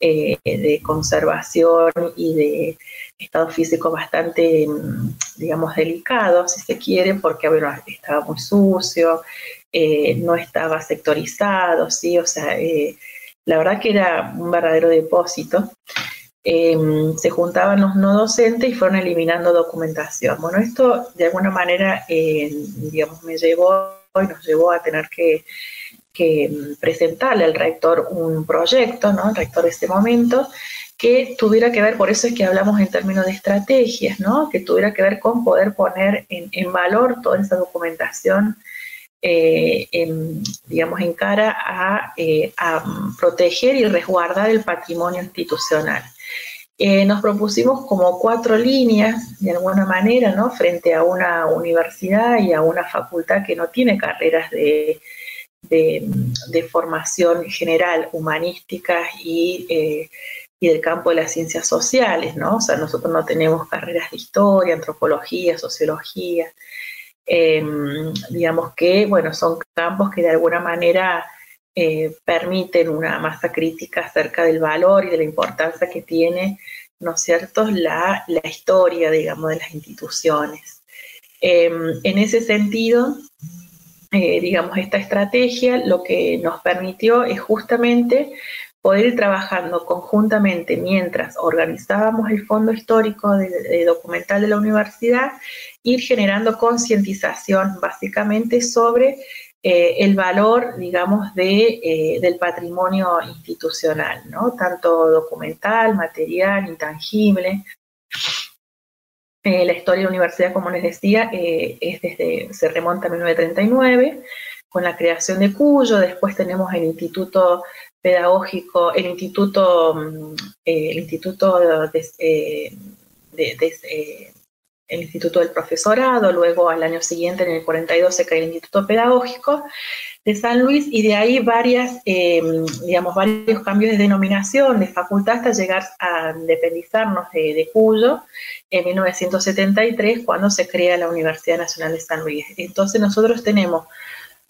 eh, de conservación y de estado físico bastante, em, digamos, delicado, si se quiere, porque estaba muy sucio, eh, no estaba sectorizado, ¿sí? O sea, eh, la verdad que era un verdadero depósito. Em, se juntaban los no docentes y fueron eliminando documentación. Bueno, esto de alguna manera, digamos, me llevó y nos llevó a tener que, presentarle al rector un proyecto, ¿no? El rector de ese momento, que tuviera que ver, por eso es que hablamos en términos de estrategias, ¿no? Que tuviera que ver con poder poner en valor toda esa documentación eh, digamos, en cara eh, a, proteger y resguardar el patrimonio institucional. Eh, nos propusimos como cuatro líneas, de alguna manera, ¿no? frente a una universidad y a una facultad que no tiene carreras de, de, formación general, humanística y, y, del campo de las ciencias sociales, ¿no? O sea, nosotros no tenemos carreras de historia, antropología, sociología, Em, digamos que, bueno, son campos que de alguna manera eh, permiten una masa crítica acerca del valor y de la importancia que tiene, ¿no es cierto?, la, historia, digamos, de las instituciones. Em, en ese sentido, eh, digamos, esta estrategia lo que nos permitió es justamente poder ir trabajando conjuntamente mientras organizábamos el fondo histórico de, documental de la universidad, ir generando concientización básicamente sobre eh, el valor, digamos, de, eh, del patrimonio institucional, ¿no? Tanto documental, material, intangible. Eh, la historia de la universidad, como les decía, es desde, se remonta a 1939 con la creación de Cuyo, después tenemos el Instituto pedagógico, el instituto, mm, eh, el instituto de, eh, eh, el Instituto del Profesorado, luego al año siguiente, en el 42, se cae el Instituto Pedagógico de San Luis y de ahí varias, digamos, varios cambios de denominación de facultad hasta llegar a independizarnos de, de, Cuyo en 1973 cuando se crea la Universidad Nacional de San Luis. Entonces nosotros tenemos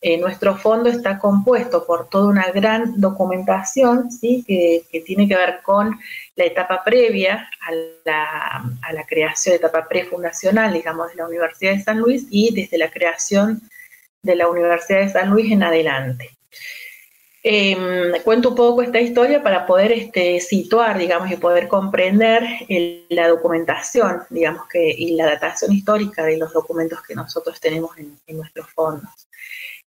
eh, nuestro fondo está compuesto por toda una gran documentación ¿sí? que, tiene que ver con la etapa previa a la, a la creación, etapa prefundacional, digamos, de la Universidad de San Luis y desde la creación de la Universidad de San Luis en adelante. Em, cuento un poco esta historia para poder este, situar, digamos, y poder comprender la documentación, digamos, y la datación histórica de los documentos que nosotros tenemos en, en nuestros fondos.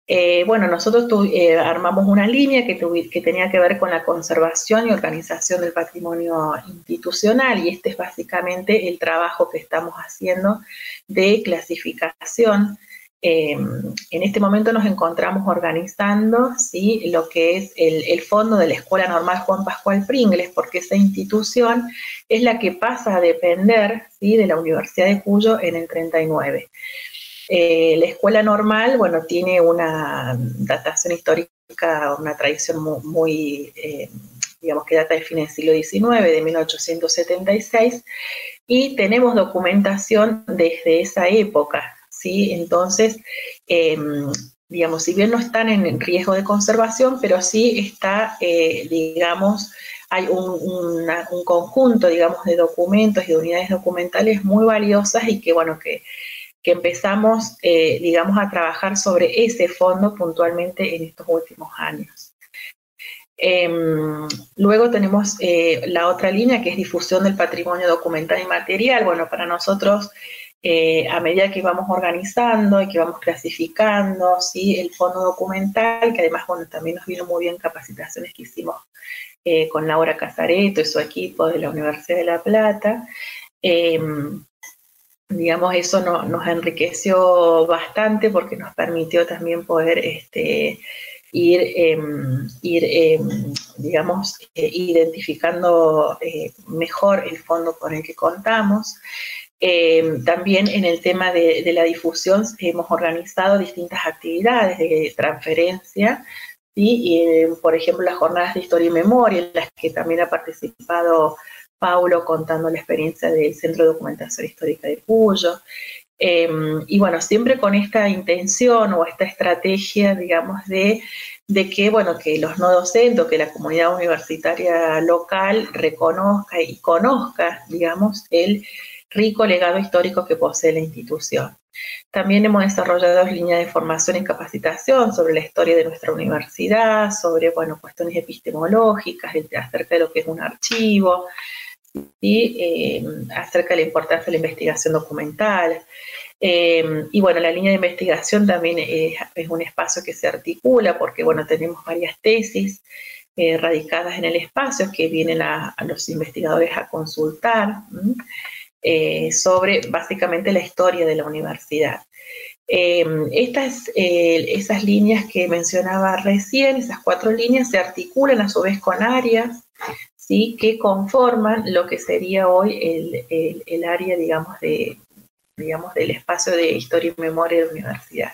Eh, bueno, nosotros eh, armamos una línea que, tenía que ver con la conservación y organización del patrimonio institucional y este es básicamente el trabajo que estamos haciendo de clasificación. Em, en este momento nos encontramos organizando ¿sí? lo que es el, fondo de la Escuela Normal Juan Pascual Pringles, porque esa institución es la que pasa a depender ¿sí? de la Universidad de Cuyo en el 39. Eh, la escuela normal, bueno, tiene una datación histórica, una tradición muy, eh, digamos que data de fines del siglo XIX, de 1876, y tenemos documentación desde esa época, ¿sí? Entonces, em, digamos, si bien no están en riesgo de conservación, pero sí está, eh, digamos, hay un, un, conjunto, digamos, de documentos y de unidades documentales muy valiosas y que, bueno, que que empezamos, eh, digamos, a trabajar sobre ese fondo puntualmente en estos últimos años. Em, luego tenemos eh, la otra línea que es difusión del patrimonio documental y material. Bueno, para nosotros, eh, a medida que vamos organizando y que vamos clasificando, ¿sí? el fondo documental, que además, bueno, también nos vino muy bien capacitaciones que hicimos con Laura Casareto y su equipo de la Universidad de La Plata, em, digamos, eso nos enriqueció bastante porque nos permitió también poder este, ir, em, ir em, digamos, eh, identificando eh, mejor el fondo con el que contamos. Em, también en el tema de, la difusión hemos organizado distintas actividades de transferencia, y, por ejemplo las jornadas de historia y memoria, en las que también ha participado Paulo contando la experiencia del Centro de Documentación Histórica de Cuyo. Em, y bueno, siempre con esta intención o esta estrategia, digamos, de, de que, bueno, que los no docentes que la comunidad universitaria local reconozca y conozca, digamos, el rico legado histórico que posee la institución. También hemos desarrollado líneas de formación y capacitación sobre la historia de nuestra universidad, sobre, bueno, cuestiones epistemológicas, acerca de lo que es un archivo, eh, acerca de la importancia de la investigación documental. Eh, y bueno, la línea de investigación también es, un espacio que se articula porque, bueno, tenemos varias tesis eh, radicadas en el espacio que vienen a, los investigadores a consultar sobre básicamente la historia de la universidad. estas, esas líneas que mencionaba recién, esas cuatro líneas, se articulan a su vez con áreas ¿sí? que conforman lo que sería hoy el, el, área, digamos, de, digamos, del espacio de historia y memoria de la universidad.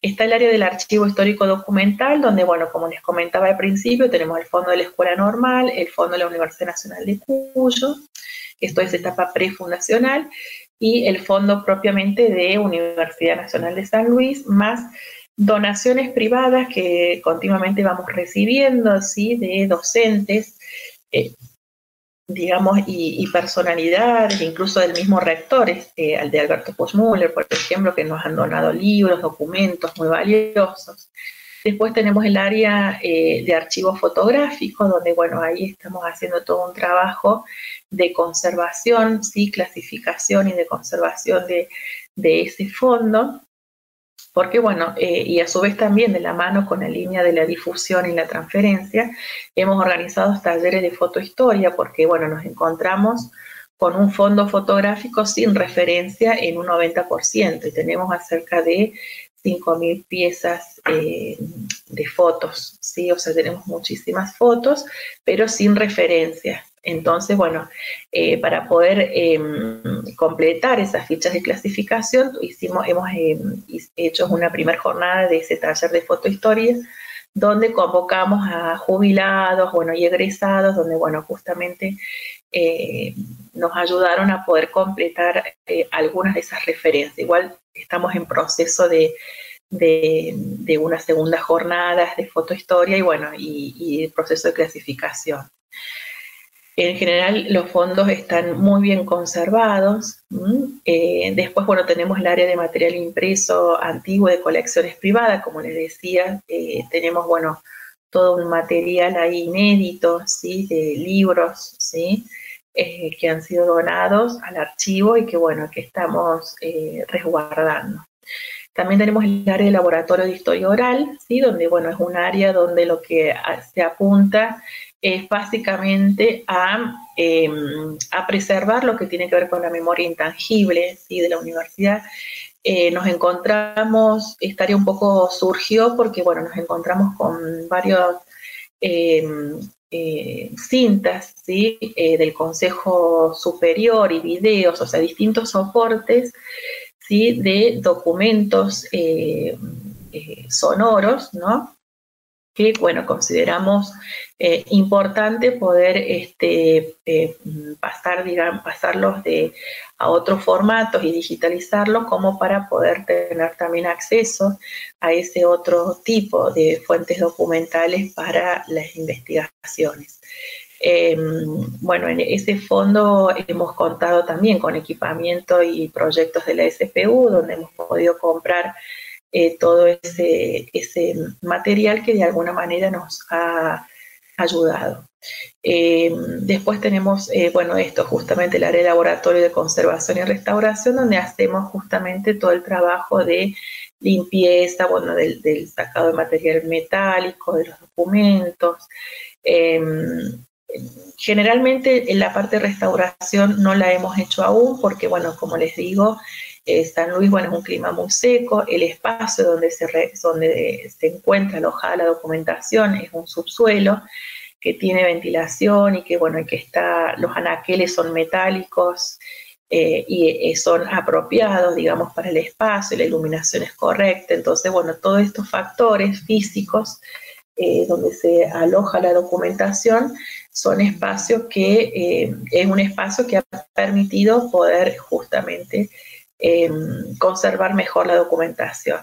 Está el área del archivo histórico documental, donde, bueno, como les comentaba al principio, tenemos el fondo de la Escuela Normal, el fondo de la Universidad Nacional de Cuyo, esto es etapa prefundacional, y el fondo propiamente de Universidad Nacional de San Luis, más donaciones privadas que continuamente vamos recibiendo, ¿sí? de docentes eh, digamos, y, personalidades, incluso del mismo rector, este, al de Alberto Postmuller, por ejemplo, que nos han donado libros, documentos muy valiosos. Después tenemos el área eh, de archivo fotográfico, donde, bueno, ahí estamos haciendo todo un trabajo de conservación, sí, clasificación y de conservación de, de ese fondo porque bueno, eh, y a su vez también de la mano con la línea de la difusión y la transferencia, hemos organizado talleres de fotohistoria, porque bueno, nos encontramos con un fondo fotográfico sin referencia en un 90% y tenemos acerca de 5.000 piezas eh, de fotos, ¿sí? O sea, tenemos muchísimas fotos, pero sin referencia. Entonces, bueno, eh, para poder em, completar esas fichas de clasificación, hicimos, hemos em, hecho una primera jornada de ese taller de fotohistoria, donde convocamos a jubilados, bueno, y egresados, donde, bueno, justamente eh, nos ayudaron a poder completar eh, algunas de esas referencias. Igual estamos en proceso de, de, una segunda jornada de fotohistoria y, bueno, y, y el proceso de clasificación. En general, los fondos están muy bien conservados. Eh, después, bueno, tenemos el área de material impreso antiguo de colecciones privadas, como les decía, eh, tenemos, bueno, todo un material ahí inédito, ¿sí? De libros, ¿sí? Eh, que han sido donados al archivo y que, bueno, que estamos resguardando. También tenemos el área de laboratorio de historia oral, ¿sí? donde bueno, es un área donde lo que se apunta es básicamente em, a, preservar lo que tiene que ver con la memoria intangible ¿sí? de la universidad. Eh, nos encontramos, esta área un poco surgió porque, bueno, nos encontramos con varios em, eh, cintas ¿sí? Eh, del Consejo Superior y videos, o sea, distintos soportes ¿sí? de documentos sonoros, ¿no? que, bueno, consideramos eh, importante poder este, eh, pasar, digamos, pasarlos de, a otros formatos y digitalizarlos como para poder tener también acceso a ese otro tipo de fuentes documentales para las investigaciones. Em, bueno, en ese fondo hemos contado también con equipamiento y proyectos de la SPU, donde hemos podido comprar eh, todo ese, ese, material que de alguna manera nos ha ayudado. Eh, después tenemos, eh, bueno, esto, justamente el área de laboratorio de conservación y restauración, donde hacemos justamente todo el trabajo de limpieza, bueno, del, del sacado de material metálico, de los documentos, em, Generalmente en la parte de restauración no la hemos hecho aún porque, bueno, como les digo, eh, San Luis, bueno, es un clima muy seco, el espacio donde se, donde se encuentra alojada la documentación es un subsuelo que tiene ventilación y que, bueno, que está, los anaqueles son metálicos eh, y eh, son apropiados, digamos, para el espacio, la iluminación es correcta. Entonces, bueno, todos estos factores físicos donde se aloja la documentación son espacios que es un espacio que ha permitido poder justamente Em, conservar mejor la documentación.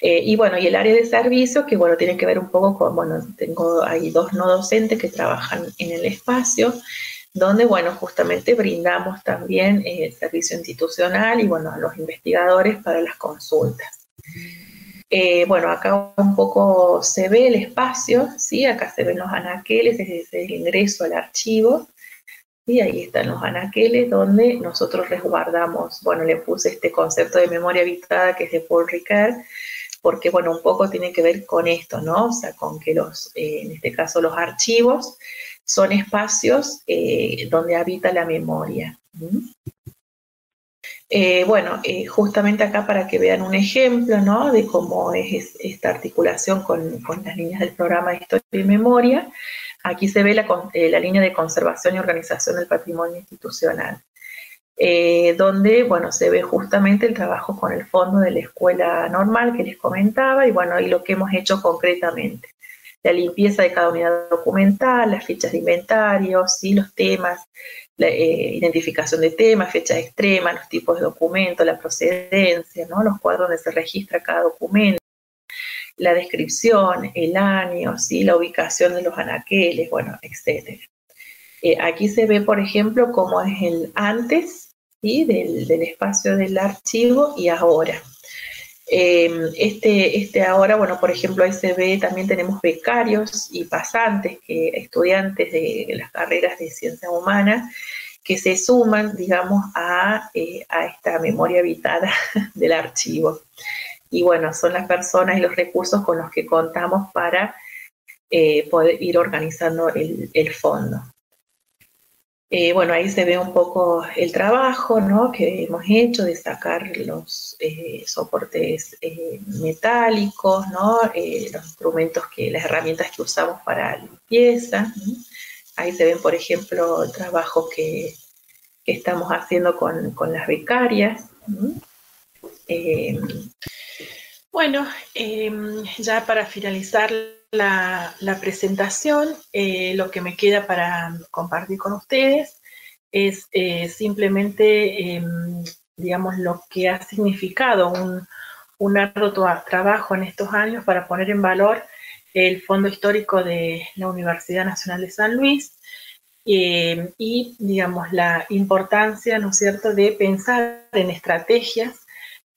Eh, y bueno, y el área de servicio, que bueno, tiene que ver un poco con, bueno, tengo ahí dos no docentes que trabajan en el espacio, donde, bueno, justamente brindamos también el eh, servicio institucional y, bueno, a los investigadores para las consultas. Eh, bueno, acá un poco se ve el espacio, ¿sí? Acá se ven los anaqueles, es el ingreso al archivo. Y ahí están los anaqueles donde nosotros resguardamos, bueno, le puse este concepto de memoria habitada que es de Paul Ricard, porque, bueno, un poco tiene que ver con esto, ¿no? O sea, con que los, eh, en este caso los archivos, son espacios eh, donde habita la memoria. Eh, bueno, justamente acá para que vean un ejemplo ¿no? de cómo es esta articulación con, con, las líneas del programa de historia y memoria, Aquí se ve eh, la, línea de conservación y organización del patrimonio institucional, eh, donde, bueno, se ve justamente el trabajo con el fondo de la escuela normal que les comentaba y, bueno, y lo que hemos hecho concretamente. La limpieza de cada unidad documental, las fichas de inventario, ¿sí? los temas, la eh, identificación de temas, fechas extremas, los tipos de documentos, la procedencia, ¿no? los cuadros donde se registra cada documento la descripción, el año, ¿sí? la ubicación de los anaqueles, bueno, etc. Eh, aquí se ve, por ejemplo, cómo es el antes ¿sí? del, espacio del archivo y ahora. Em, este, este ahora, bueno, por ejemplo, ahí se ve, también tenemos becarios y pasantes, que, estudiantes de las carreras de ciencia humana, que se suman, digamos, a, eh, a esta memoria habitada [LAUGHS] del archivo y bueno, son las personas y los recursos con los que contamos para eh, poder ir organizando el, fondo. Eh, bueno, ahí se ve un poco el trabajo ¿no? que hemos hecho de sacar los eh, soportes metálicos, ¿no? los instrumentos, que, las herramientas que usamos para limpieza. Ahí se ven, por ejemplo, el trabajo que, estamos haciendo con, las becarias. Bueno, em, ya para finalizar la, presentación, eh, lo que me queda para compartir con ustedes es eh, simplemente, em, digamos, lo que ha significado un, arduo trabajo en estos años para poner en valor el Fondo Histórico de la Universidad Nacional de San Luis em, y, digamos, la importancia, ¿no es cierto?, de pensar en estrategias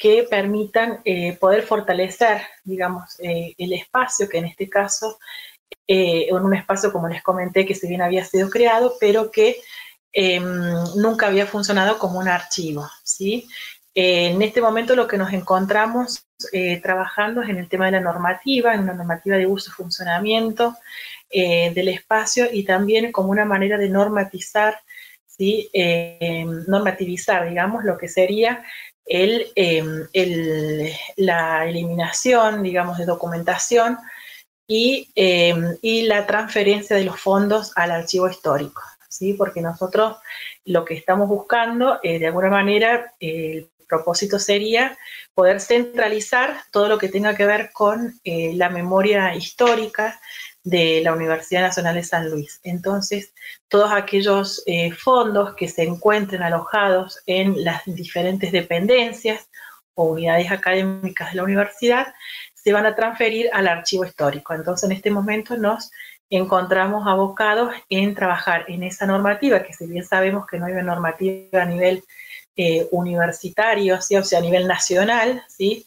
que permitan eh, poder fortalecer, digamos, eh, el espacio, que en este caso, eh, un espacio, como les comenté, que si bien había sido creado, pero que em, nunca había funcionado como un archivo, ¿sí? en este momento lo que nos encontramos trabajando es en el tema de la normativa, en una normativa de uso y funcionamiento del espacio y también como una manera de normatizar ¿sí? normativizar, digamos, lo que sería Em, la eliminación, digamos, de documentación em, y, la transferencia de los fondos al archivo histórico, ¿sí? Porque nosotros lo que estamos buscando, eh, de alguna manera, el propósito sería poder centralizar todo lo que tenga que ver con eh, la memoria histórica de la Universidad Nacional de San Luis. Entonces, todos aquellos eh, fondos que se encuentren alojados en las diferentes dependencias o unidades académicas de la universidad se van a transferir al archivo histórico. Entonces, en este momento nos encontramos abocados en trabajar en esa normativa, que si bien sabemos que no hay una normativa a nivel eh, universitario, ¿sí? o sea, a nivel nacional, ¿sí?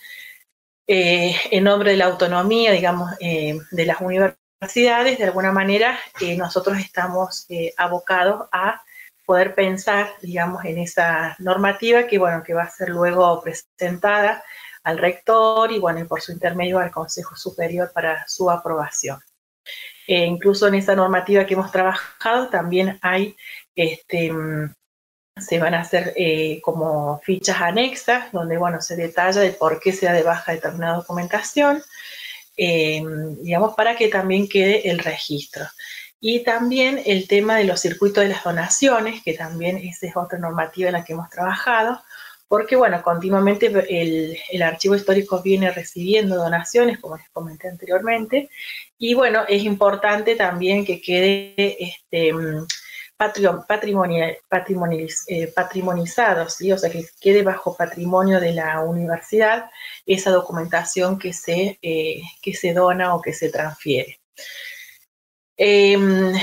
Eh, en nombre de la autonomía, digamos, de las universidades, de alguna manera eh, nosotros estamos eh, abocados a poder pensar, digamos, en esa normativa que, bueno, que va a ser luego presentada al rector y, bueno, y por su intermedio al Consejo Superior para su aprobación. Eh, incluso en esa normativa que hemos trabajado también hay, este, mm, se van a hacer como fichas anexas donde, bueno, se detalla de por qué se da de baja determinada documentación, eh, digamos, para que también quede el registro. Y también el tema de los circuitos de las donaciones, que también esa es otra normativa en la que hemos trabajado, porque bueno, continuamente el, archivo histórico viene recibiendo donaciones, como les comenté anteriormente, y bueno, es importante también que quede este, eh, patrimonizado, ¿sí? o sea, que quede bajo patrimonio de la universidad esa documentación que se, eh, que se dona o que se transfiere. Em,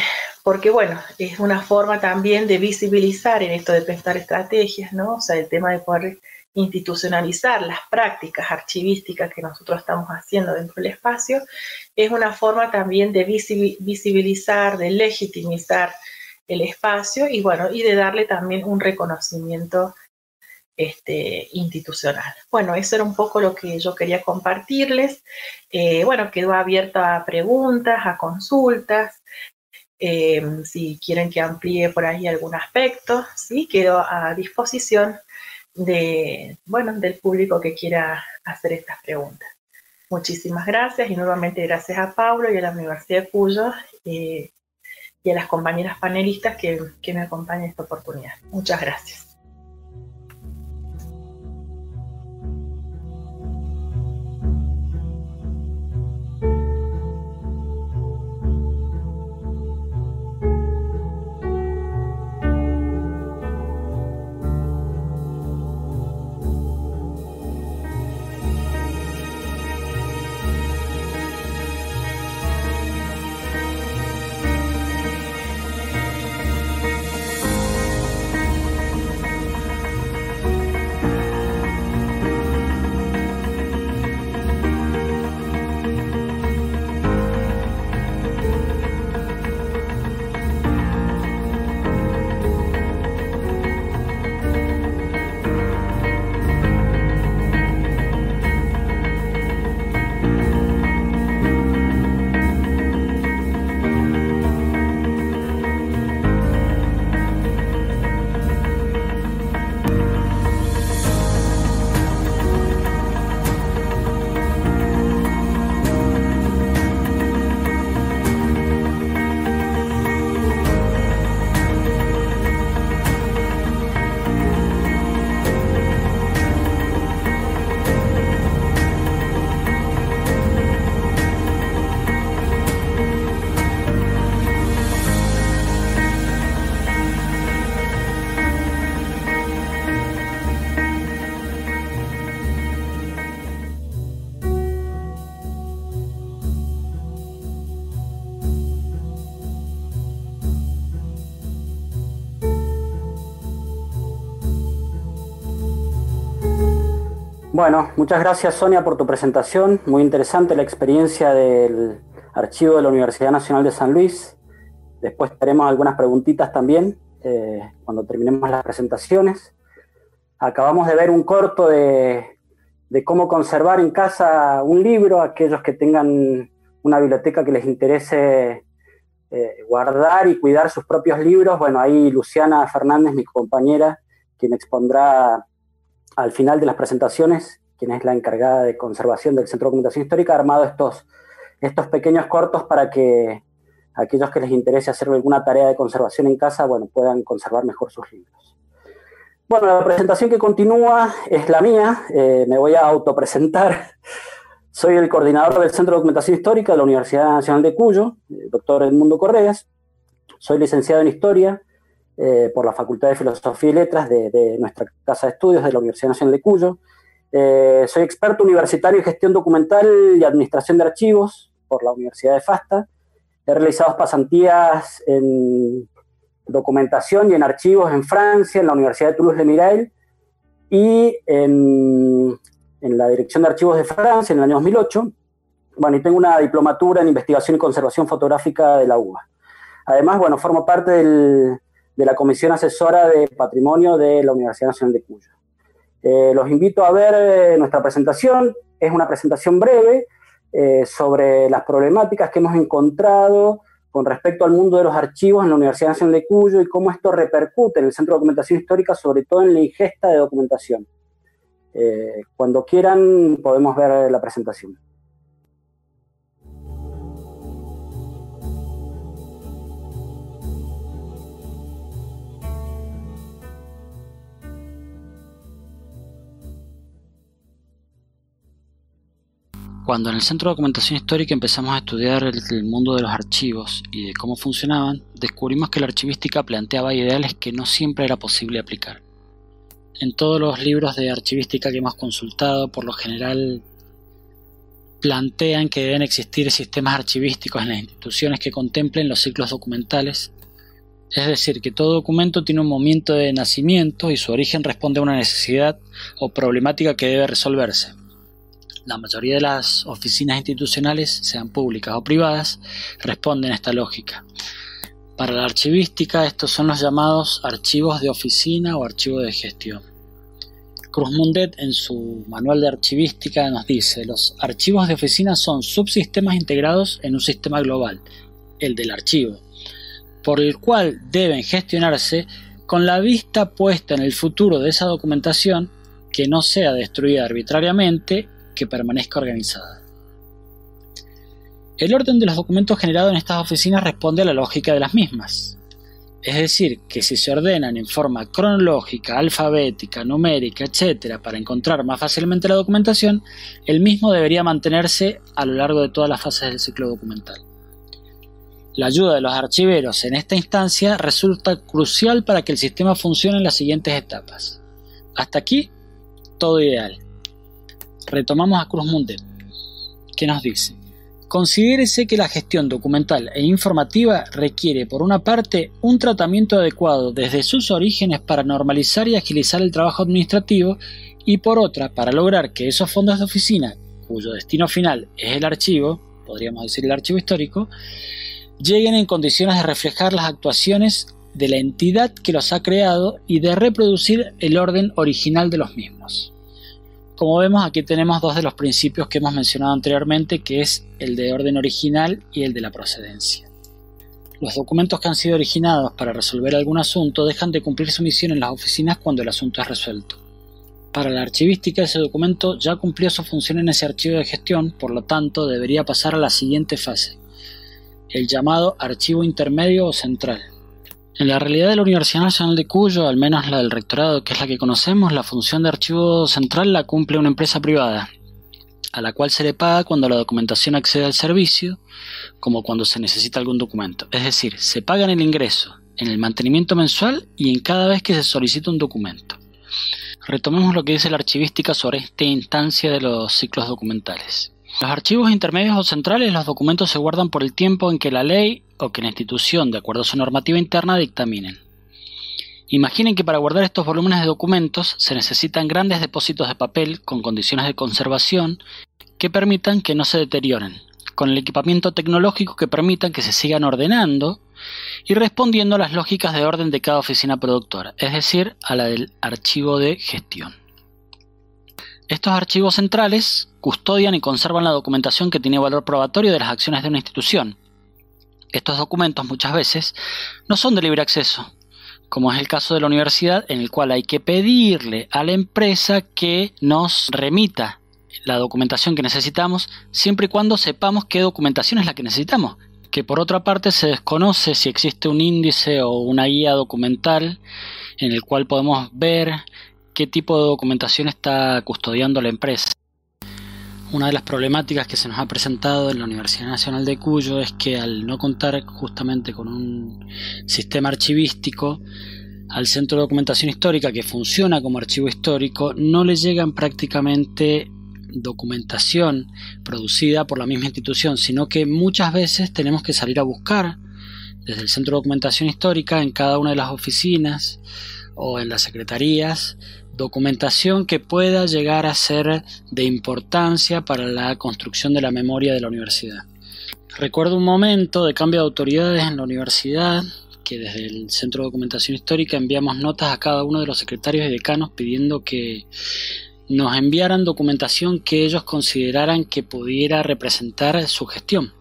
porque bueno, es una forma también de visibilizar en esto de prestar estrategias, ¿no? O sea, el tema de poder institucionalizar las prácticas archivísticas que nosotros estamos haciendo dentro del espacio, es una forma también de visibilizar, de legitimizar el espacio y bueno, y de darle también un reconocimiento este, institucional. Bueno, eso era un poco lo que yo quería compartirles. Eh, bueno, quedó abierta a preguntas, a consultas. Em, si quieren que amplíe por ahí algún aspecto, sí, quedo a disposición de, bueno, del público que quiera hacer estas preguntas. Muchísimas gracias y nuevamente gracias a Pablo y a la Universidad de Cuyo eh, y a las compañeras panelistas que, me acompañan esta oportunidad. Muchas gracias. Bueno, muchas gracias Sonia por tu presentación. Muy interesante la experiencia del archivo de la Universidad Nacional de San Luis. Después tenemos algunas preguntitas también eh, cuando terminemos las presentaciones. Acabamos de ver un corto de, cómo conservar en casa un libro, aquellos que tengan una biblioteca que les interese eh, guardar y cuidar sus propios libros. Bueno, ahí Luciana Fernández, mi compañera, quien expondrá al final de las presentaciones, quien es la encargada de conservación del Centro de Documentación Histórica, ha armado estos, estos pequeños cortos para que aquellos que les interese hacer alguna tarea de conservación en casa, bueno, puedan conservar mejor sus libros. Bueno, la presentación que continúa es la mía, eh, me voy a autopresentar. [LAUGHS] Soy el coordinador del Centro de Documentación Histórica de la Universidad Nacional de Cuyo, eh, doctor Edmundo Correas. Soy licenciado en Historia, eh, por la Facultad de Filosofía y Letras de, nuestra casa de estudios de la Universidad Nacional de Cuyo. Eh, soy experto universitario en gestión documental y administración de archivos por la Universidad de Fasta. He realizado pasantías en documentación y en archivos en Francia, en la Universidad de Toulouse de Mirail y en, en la Dirección de Archivos de Francia en el año 2008. Bueno, y tengo una diplomatura en investigación y conservación fotográfica de la UBA. Además, bueno, formo parte del, de la Comisión Asesora de Patrimonio de la Universidad Nacional de Cuyo. Eh, los invito a ver eh, nuestra presentación, es una presentación breve, eh, sobre las problemáticas que hemos encontrado con respecto al mundo de los archivos en la Universidad Nacional de Cuyo y cómo esto repercute en el Centro de Documentación Histórica, sobre todo en la ingesta de documentación. Cuando quieran podemos ver la presentación. Cuando en el Centro de Documentación Histórica empezamos a estudiar el, mundo de los archivos y de cómo funcionaban, descubrimos que la archivística planteaba ideales que no siempre era posible aplicar. En todos los libros de archivística que hemos consultado, por lo general plantean que deben existir sistemas archivísticos en las instituciones que contemplen los ciclos documentales, es decir, que todo documento tiene un momento de nacimiento y su origen responde a una necesidad o problemática que debe resolverse la mayoría de las oficinas institucionales, sean públicas o privadas, responden a esta lógica. Para la archivística, estos son los llamados archivos de oficina o archivos de gestión. Cruz Mundet en su manual de archivística nos dice, los archivos de oficina son subsistemas integrados en un sistema global, el del archivo, por el cual deben gestionarse con la vista puesta en el futuro de esa documentación que no sea destruida arbitrariamente que permanezca organizada. El orden de los documentos generados en estas oficinas responde a la lógica de las mismas. Es decir, que si se ordenan en forma cronológica, alfabética, numérica, etc., para encontrar más fácilmente la documentación, el mismo debería mantenerse a lo largo de todas las fases del ciclo documental. La ayuda de los archiveros en esta instancia resulta crucial para que el sistema funcione en las siguientes etapas. Hasta aquí, todo ideal retomamos a Cruz Mundet, que nos dice, considérese que la gestión documental e informativa requiere, por una parte, un tratamiento adecuado desde sus orígenes para normalizar y agilizar el trabajo administrativo y por otra, para lograr que esos fondos de oficina, cuyo destino final es el archivo, podríamos decir el archivo histórico, lleguen en condiciones de reflejar las actuaciones de la entidad que los ha creado y de reproducir el orden original de los mismos. Como vemos aquí tenemos dos de los principios que hemos mencionado anteriormente, que es el de orden original y el de la procedencia. Los documentos que han sido originados para resolver algún asunto dejan de cumplir su misión en las oficinas cuando el asunto es resuelto. Para la archivística ese documento ya cumplió su función en ese archivo de gestión, por lo tanto debería pasar a la siguiente fase, el llamado archivo intermedio o central. En la realidad de la Universidad Nacional de Cuyo, al menos la del rectorado, que es la que conocemos, la función de archivo central la cumple una empresa privada, a la cual se le paga cuando la documentación accede al servicio, como cuando se necesita algún documento. Es decir, se paga en el ingreso, en el mantenimiento mensual y en cada vez que se solicita un documento. Retomemos lo que dice la archivística sobre esta instancia de los ciclos documentales. Los archivos intermedios o centrales, los documentos se guardan por el tiempo en que la ley o que la institución, de acuerdo a su normativa interna, dictaminen. Imaginen que para guardar estos volúmenes de documentos se necesitan grandes depósitos de papel con condiciones de conservación que permitan que no se deterioren, con el equipamiento tecnológico que permitan que se sigan ordenando y respondiendo a las lógicas de orden de cada oficina productora, es decir, a la del archivo de gestión. Estos archivos centrales custodian y conservan la documentación que tiene valor probatorio de las acciones de una institución, estos documentos muchas veces no son de libre acceso, como es el caso de la universidad, en el cual hay que pedirle a la empresa que nos remita la documentación que necesitamos, siempre y cuando sepamos qué documentación es la que necesitamos. Que por otra parte se desconoce si existe un índice o una guía documental en el cual podemos ver qué tipo de documentación está custodiando la empresa. Una de las problemáticas que se nos ha presentado en la Universidad Nacional de Cuyo es que al no contar justamente con un sistema archivístico, al Centro de Documentación Histórica que funciona como archivo histórico, no le llegan prácticamente documentación producida por la misma institución, sino que muchas veces tenemos que salir a buscar desde el Centro de Documentación Histórica en cada una de las oficinas o en las secretarías documentación que pueda llegar a ser de importancia para la construcción de la memoria de la universidad. Recuerdo un momento de cambio de autoridades en la universidad que desde el Centro de Documentación Histórica enviamos notas a cada uno de los secretarios y decanos pidiendo que nos enviaran documentación que ellos consideraran que pudiera representar su gestión.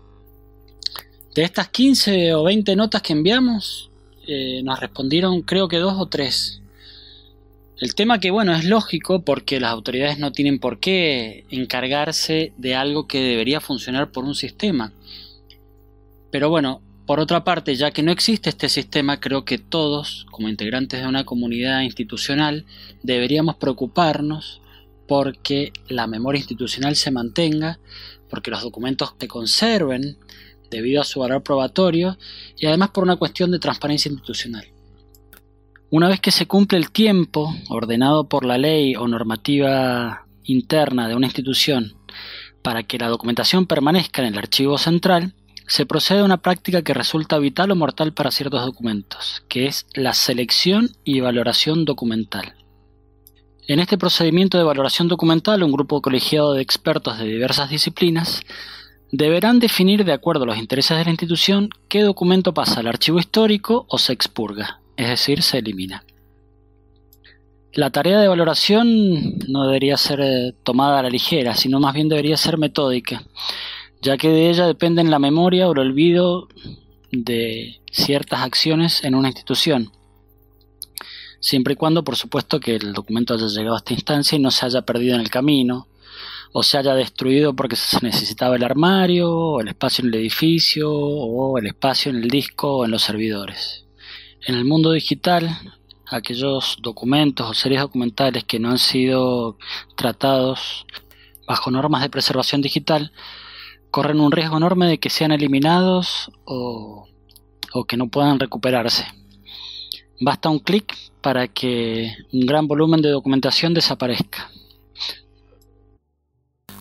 De estas 15 o 20 notas que enviamos, eh, nos respondieron creo que dos o tres. El tema que bueno es lógico porque las autoridades no tienen por qué encargarse de algo que debería funcionar por un sistema. Pero bueno, por otra parte, ya que no existe este sistema, creo que todos, como integrantes de una comunidad institucional, deberíamos preocuparnos porque la memoria institucional se mantenga, porque los documentos se conserven debido a su valor probatorio y además por una cuestión de transparencia institucional. Una vez que se cumple el tiempo ordenado por la ley o normativa interna de una institución para que la documentación permanezca en el archivo central, se procede a una práctica que resulta vital o mortal para ciertos documentos, que es la selección y valoración documental. En este procedimiento de valoración documental, un grupo colegiado de expertos de diversas disciplinas deberán definir de acuerdo a los intereses de la institución qué documento pasa al archivo histórico o se expurga, es decir, se elimina. La tarea de valoración no debería ser eh, tomada a la ligera, sino más bien debería ser metódica, ya que de ella dependen la memoria o el olvido de ciertas acciones en una institución, siempre y cuando, por supuesto, que el documento haya llegado a esta instancia y no se haya perdido en el camino, o se haya destruido porque se necesitaba el armario, o el espacio en el edificio, o el espacio en el disco o en los servidores. En el mundo digital, aquellos documentos o series documentales que no han sido tratados bajo normas de preservación digital corren un riesgo enorme de que sean eliminados o, que no puedan recuperarse. Basta un clic para que un gran volumen de documentación desaparezca.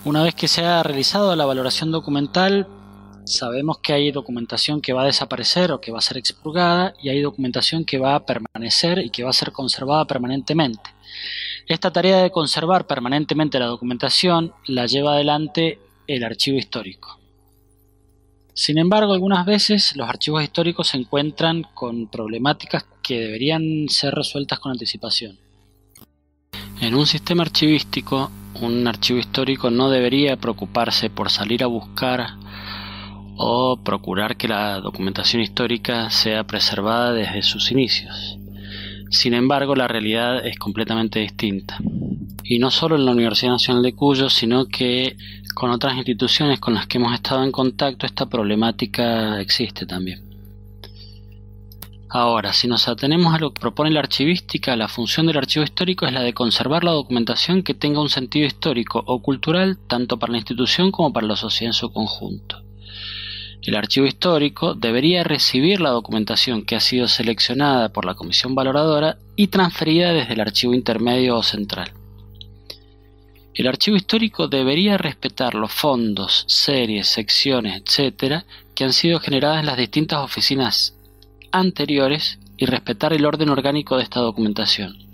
Una vez que se ha realizado la valoración documental, sabemos que hay documentación que va a desaparecer o que va a ser expurgada y hay documentación que va a permanecer y que va a ser conservada permanentemente. Esta tarea de conservar permanentemente la documentación la lleva adelante el archivo histórico. Sin embargo, algunas veces los archivos históricos se encuentran con problemáticas que deberían ser resueltas con anticipación. En un sistema archivístico, un archivo histórico no debería preocuparse por salir a buscar o procurar que la documentación histórica sea preservada desde sus inicios. Sin embargo, la realidad es completamente distinta. Y no solo en la Universidad Nacional de Cuyo, sino que con otras instituciones con las que hemos estado en contacto, esta problemática existe también. Ahora, si nos atenemos a lo que propone la archivística, la función del archivo histórico es la de conservar la documentación que tenga un sentido histórico o cultural tanto para la institución como para la sociedad en su conjunto. El archivo histórico debería recibir la documentación que ha sido seleccionada por la comisión valoradora y transferida desde el archivo intermedio o central. El archivo histórico debería respetar los fondos, series, secciones, etc., que han sido generadas en las distintas oficinas anteriores y respetar el orden orgánico de esta documentación.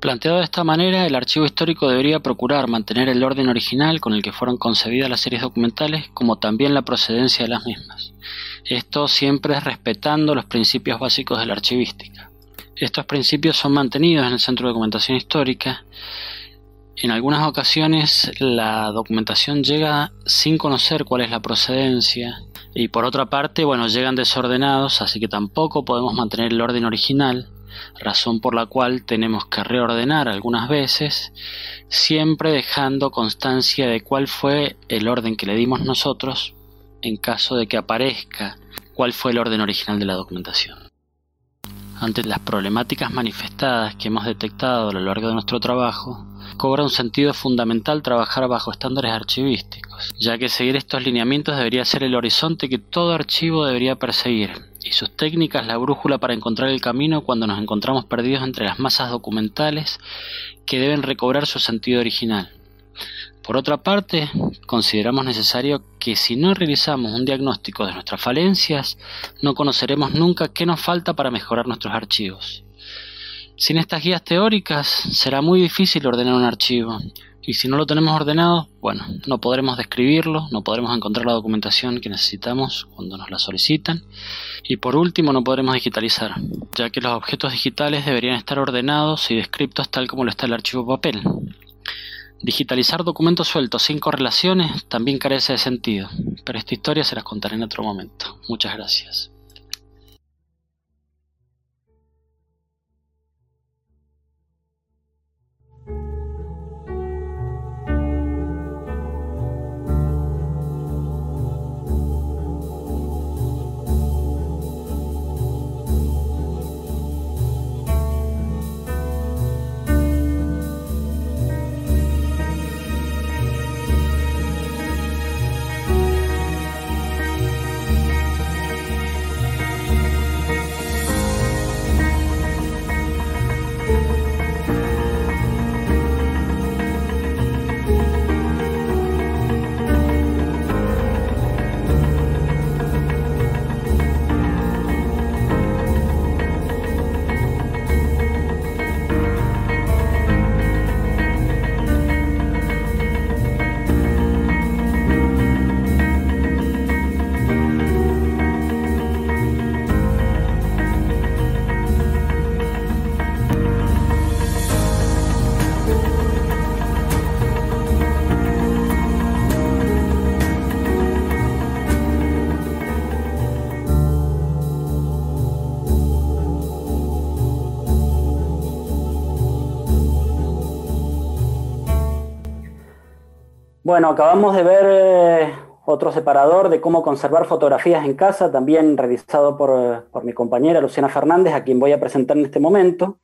Planteado de esta manera, el archivo histórico debería procurar mantener el orden original con el que fueron concebidas las series documentales, como también la procedencia de las mismas. Esto siempre respetando los principios básicos de la archivística. Estos principios son mantenidos en el Centro de Documentación Histórica. En algunas ocasiones la documentación llega sin conocer cuál es la procedencia y por otra parte, bueno, llegan desordenados, así que tampoco podemos mantener el orden original razón por la cual tenemos que reordenar algunas veces, siempre dejando constancia de cuál fue el orden que le dimos nosotros en caso de que aparezca cuál fue el orden original de la documentación. Ante las problemáticas manifestadas que hemos detectado a lo largo de nuestro trabajo, cobra un sentido fundamental trabajar bajo estándares archivísticos, ya que seguir estos lineamientos debería ser el horizonte que todo archivo debería perseguir, y sus técnicas la brújula para encontrar el camino cuando nos encontramos perdidos entre las masas documentales que deben recobrar su sentido original. Por otra parte, consideramos necesario que si no realizamos un diagnóstico de nuestras falencias, no conoceremos nunca qué nos falta para mejorar nuestros archivos. Sin estas guías teóricas será muy difícil ordenar un archivo, y si no lo tenemos ordenado, bueno, no podremos describirlo, no podremos encontrar la documentación que necesitamos cuando nos la solicitan, y por último no podremos digitalizar, ya que los objetos digitales deberían estar ordenados y descriptos tal como lo está el archivo papel. Digitalizar documentos sueltos sin correlaciones también carece de sentido, pero esta historia se las contaré en otro momento. Muchas gracias. Bueno, acabamos de ver eh, otro separador de cómo conservar fotografías en casa, también realizado por, mi compañera Luciana Fernández, a quien voy a presentar en este momento.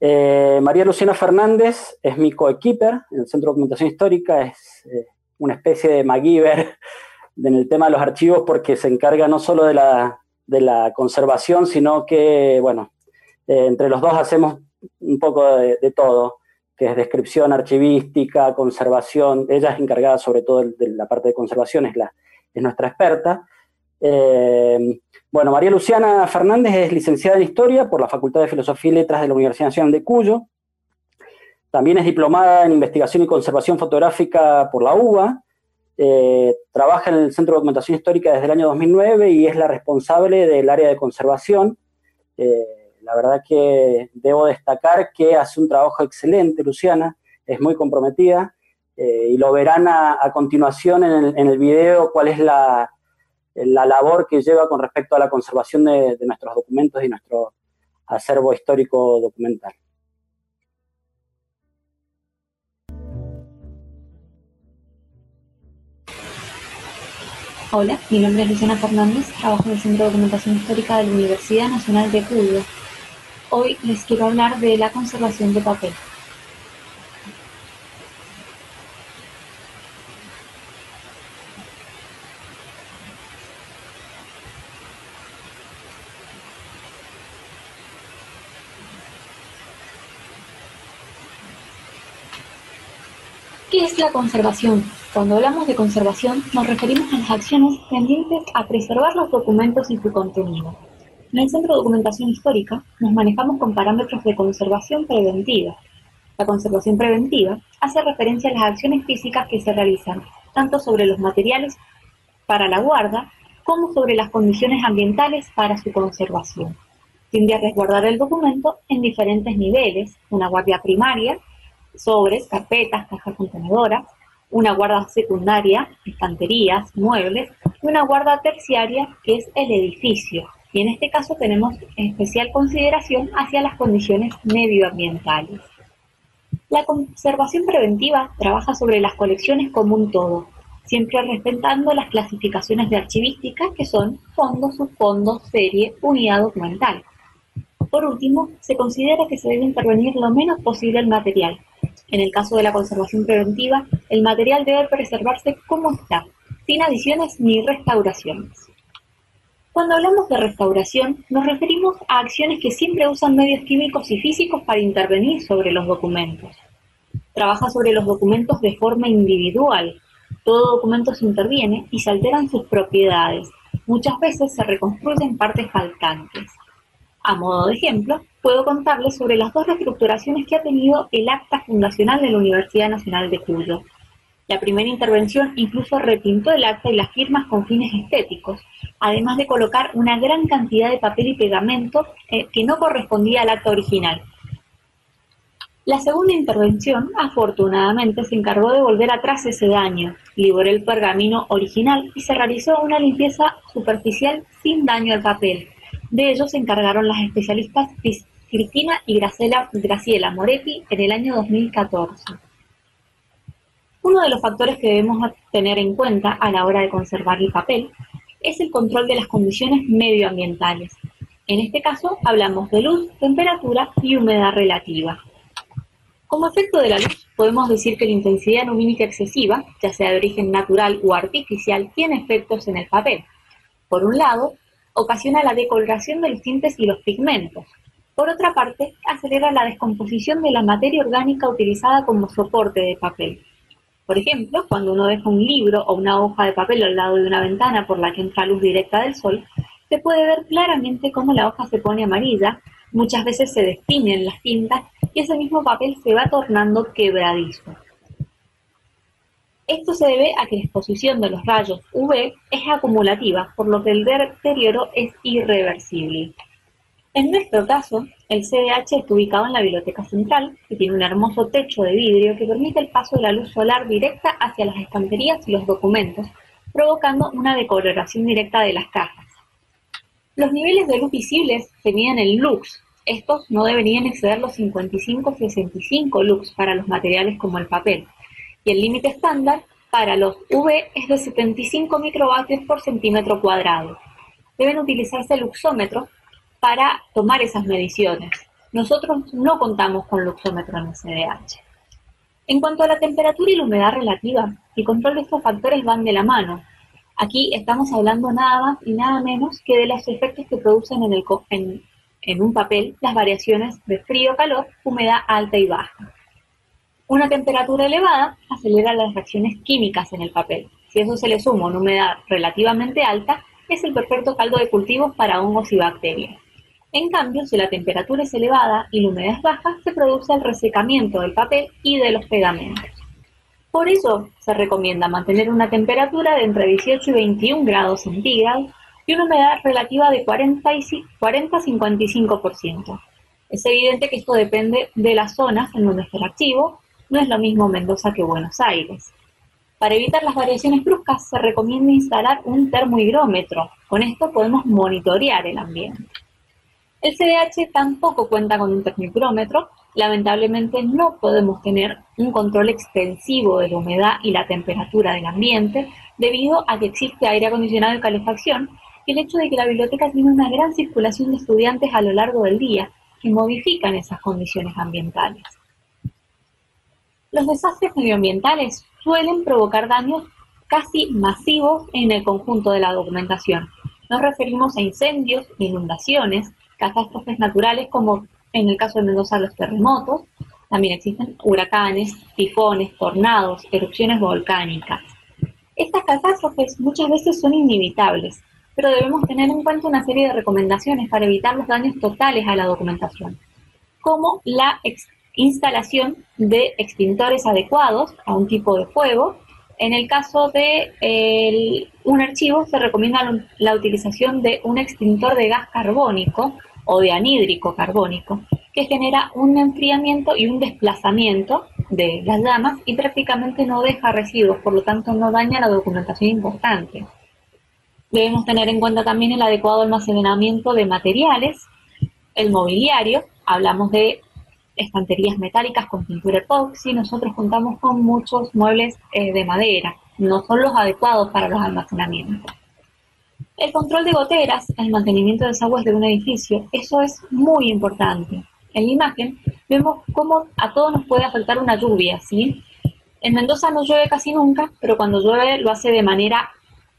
Eh, María Luciana Fernández es mi coequiper en el Centro de Documentación Histórica, es eh, una especie de MacGyver [LAUGHS] en el tema de los archivos porque se encarga no solo de la, conservación, sino que, bueno, entre los dos hacemos un poco de todo que es descripción archivística, conservación. Ella es encargada sobre todo de la parte de conservación, es, la, es nuestra experta. Eh, bueno, María Luciana Fernández es licenciada en Historia por la Facultad de Filosofía y Letras de la Universidad Nacional de Cuyo. También es diplomada en Investigación y Conservación Fotográfica por la UBA. Eh, trabaja en el Centro de Documentación Histórica desde el año 2009 y es la responsable del área de conservación. Eh, la verdad que debo destacar que hace un trabajo excelente, Luciana, es muy comprometida eh, y lo verán a, continuación en el, video cuál es la, labor que lleva con respecto a la conservación de, de nuestros documentos y nuestro acervo histórico documental. Hola, mi nombre es Luciana Fernández, trabajo en el Centro de Documentación Histórica de la Universidad Nacional de Cuba. Hoy les quiero hablar de la conservación de papel. ¿Qué es la conservación? Cuando hablamos de conservación nos referimos a las acciones tendientes a preservar los documentos y su contenido. En el Centro de Documentación Histórica nos manejamos con parámetros de conservación preventiva. La conservación preventiva hace referencia a las acciones físicas que se realizan, tanto sobre los materiales para la guarda como sobre las condiciones ambientales para su conservación. Tiende a resguardar el documento en diferentes niveles, una guardia primaria, sobres, carpetas, cajas contenedoras, una guarda secundaria, estanterías, muebles, y una guarda terciaria, que es el edificio, y en este caso tenemos especial consideración hacia las condiciones medioambientales. La conservación preventiva trabaja sobre las colecciones como un todo, siempre respetando las clasificaciones de archivística que son fondo, subfondo, serie, unidad documental. Por último, se considera que se debe intervenir lo menos posible el material. En el caso de la conservación preventiva, el material debe preservarse como está, sin adiciones ni restauraciones. Cuando hablamos de restauración, nos referimos a acciones que siempre usan medios químicos y físicos para intervenir sobre los documentos. Trabaja sobre los documentos de forma individual. Todo documento se interviene y se alteran sus propiedades. Muchas veces se reconstruyen partes faltantes. A modo de ejemplo, puedo contarles sobre las dos reestructuraciones que ha tenido el acta fundacional de la Universidad Nacional de Cuyo. La primera intervención incluso repintó el acta y las firmas con fines estéticos, además de colocar una gran cantidad de papel y pegamento eh, que no correspondía al acta original. La segunda intervención, afortunadamente, se encargó de volver atrás ese daño, liberó el pergamino original y se realizó una limpieza superficial sin daño al papel. De ello se encargaron las especialistas Cristina y Graciela, Graciela Moretti en el año 2014. Uno de los factores que debemos tener en cuenta a la hora de conservar el papel es el control de las condiciones medioambientales. En este caso hablamos de luz, temperatura y humedad relativa. Como efecto de la luz, podemos decir que la intensidad lumínica excesiva, ya sea de origen natural o artificial, tiene efectos en el papel. Por un lado, ocasiona la decoloración de los tintes y los pigmentos. Por otra parte, acelera la descomposición de la materia orgánica utilizada como soporte de papel. Por ejemplo, cuando uno deja un libro o una hoja de papel al lado de una ventana por la que entra luz directa del sol, se puede ver claramente cómo la hoja se pone amarilla, muchas veces se destiñen las tintas y ese mismo papel se va tornando quebradizo. Esto se debe a que la exposición de los rayos UV es acumulativa, por lo que el deterioro es irreversible. En nuestro caso, el CDH está ubicado en la biblioteca central, que tiene un hermoso techo de vidrio que permite el paso de la luz solar directa hacia las estanterías y los documentos, provocando una decoloración directa de las cajas. Los niveles de luz visibles se miden en lux, estos no deberían exceder los 55-65 lux para los materiales como el papel, y el límite estándar para los UV es de 75 microvatios por centímetro cuadrado. Deben utilizarse luxómetros para tomar esas mediciones. Nosotros no contamos con luxómetro en el CDH. En cuanto a la temperatura y la humedad relativa, el control de estos factores van de la mano. Aquí estamos hablando nada más y nada menos que de los efectos que producen en, el, en, un papel las variaciones de frío-calor, humedad alta y baja. Una temperatura elevada acelera las reacciones químicas en el papel. Si eso se le suma una humedad relativamente alta, es el perfecto caldo de cultivo para hongos y bacterias. En cambio, si la temperatura es elevada y la humedad es baja, se produce el resecamiento del papel y de los pegamentos. Por eso se recomienda mantener una temperatura de entre 18 y 21 grados centígrados y una humedad relativa de 40-55%. Es evidente que esto depende de las zonas en donde esté el archivo, no es lo mismo Mendoza que Buenos Aires. Para evitar las variaciones bruscas se recomienda instalar un termohigrómetro, con esto podemos monitorear el ambiente. El CDH tampoco cuenta con un termohigrómetro, lamentablemente no podemos tener un control extensivo de la humedad y la temperatura del ambiente debido a que existe aire acondicionado y calefacción el hecho de que la biblioteca tiene una gran circulación de estudiantes a lo largo del día que modifican esas condiciones ambientales. Los desastres medioambientales suelen provocar daños casi masivos en el conjunto de la documentación. Nos referimos a incendios, inundaciones, catástrofes naturales como en el caso de Mendoza los terremotos, también existen huracanes, tifones, tornados, erupciones volcánicas. Estas catástrofes muchas veces son inevitables pero debemos tener en cuenta una serie de recomendaciones para evitar los daños totales a la documentación, como la instalación de extintores adecuados a un tipo de fuego. En el caso de un archivo se recomienda la utilización de un extintor de gas carbónico o de anhídrico carbónico, que genera un enfriamiento y un desplazamiento de las llamas y prácticamente no deja residuos, por lo tanto no daña la documentación importante. Debemos tener en cuenta también el adecuado almacenamiento de materiales, el mobiliario, hablamos de estanterías metálicas con pintura epoxi, nosotros contamos con muchos muebles eh, de madera, no son los adecuados para los almacenamientos. El control de goteras, el mantenimiento de desagües de un edificio, eso es muy importante. En la imagen vemos cómo a todos nos puede afectar una lluvia, ¿sí? En Mendoza no llueve casi nunca, pero cuando llueve lo hace de manera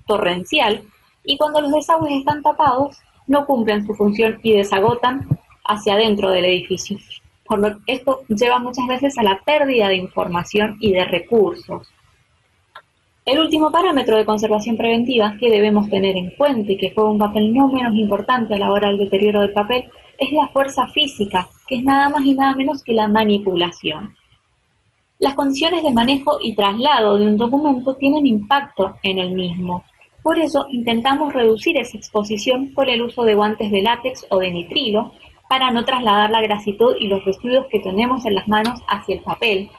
torrencial y cuando los desagües están tapados, no cumplen su función y desagotan hacia adentro del edificio. Por lo esto lleva muchas veces a la pérdida de información y de recursos. El último parámetro de conservación preventiva que debemos tener en cuenta y que juega un papel no menos importante a la hora del deterioro del papel es la fuerza física, que es nada más y nada menos que la manipulación. Las condiciones de manejo y traslado de un documento tienen impacto en el mismo, por eso intentamos reducir esa exposición por el uso de guantes de látex o de nitrilo para no trasladar la grasitud y los residuos que tenemos en las manos hacia el papel.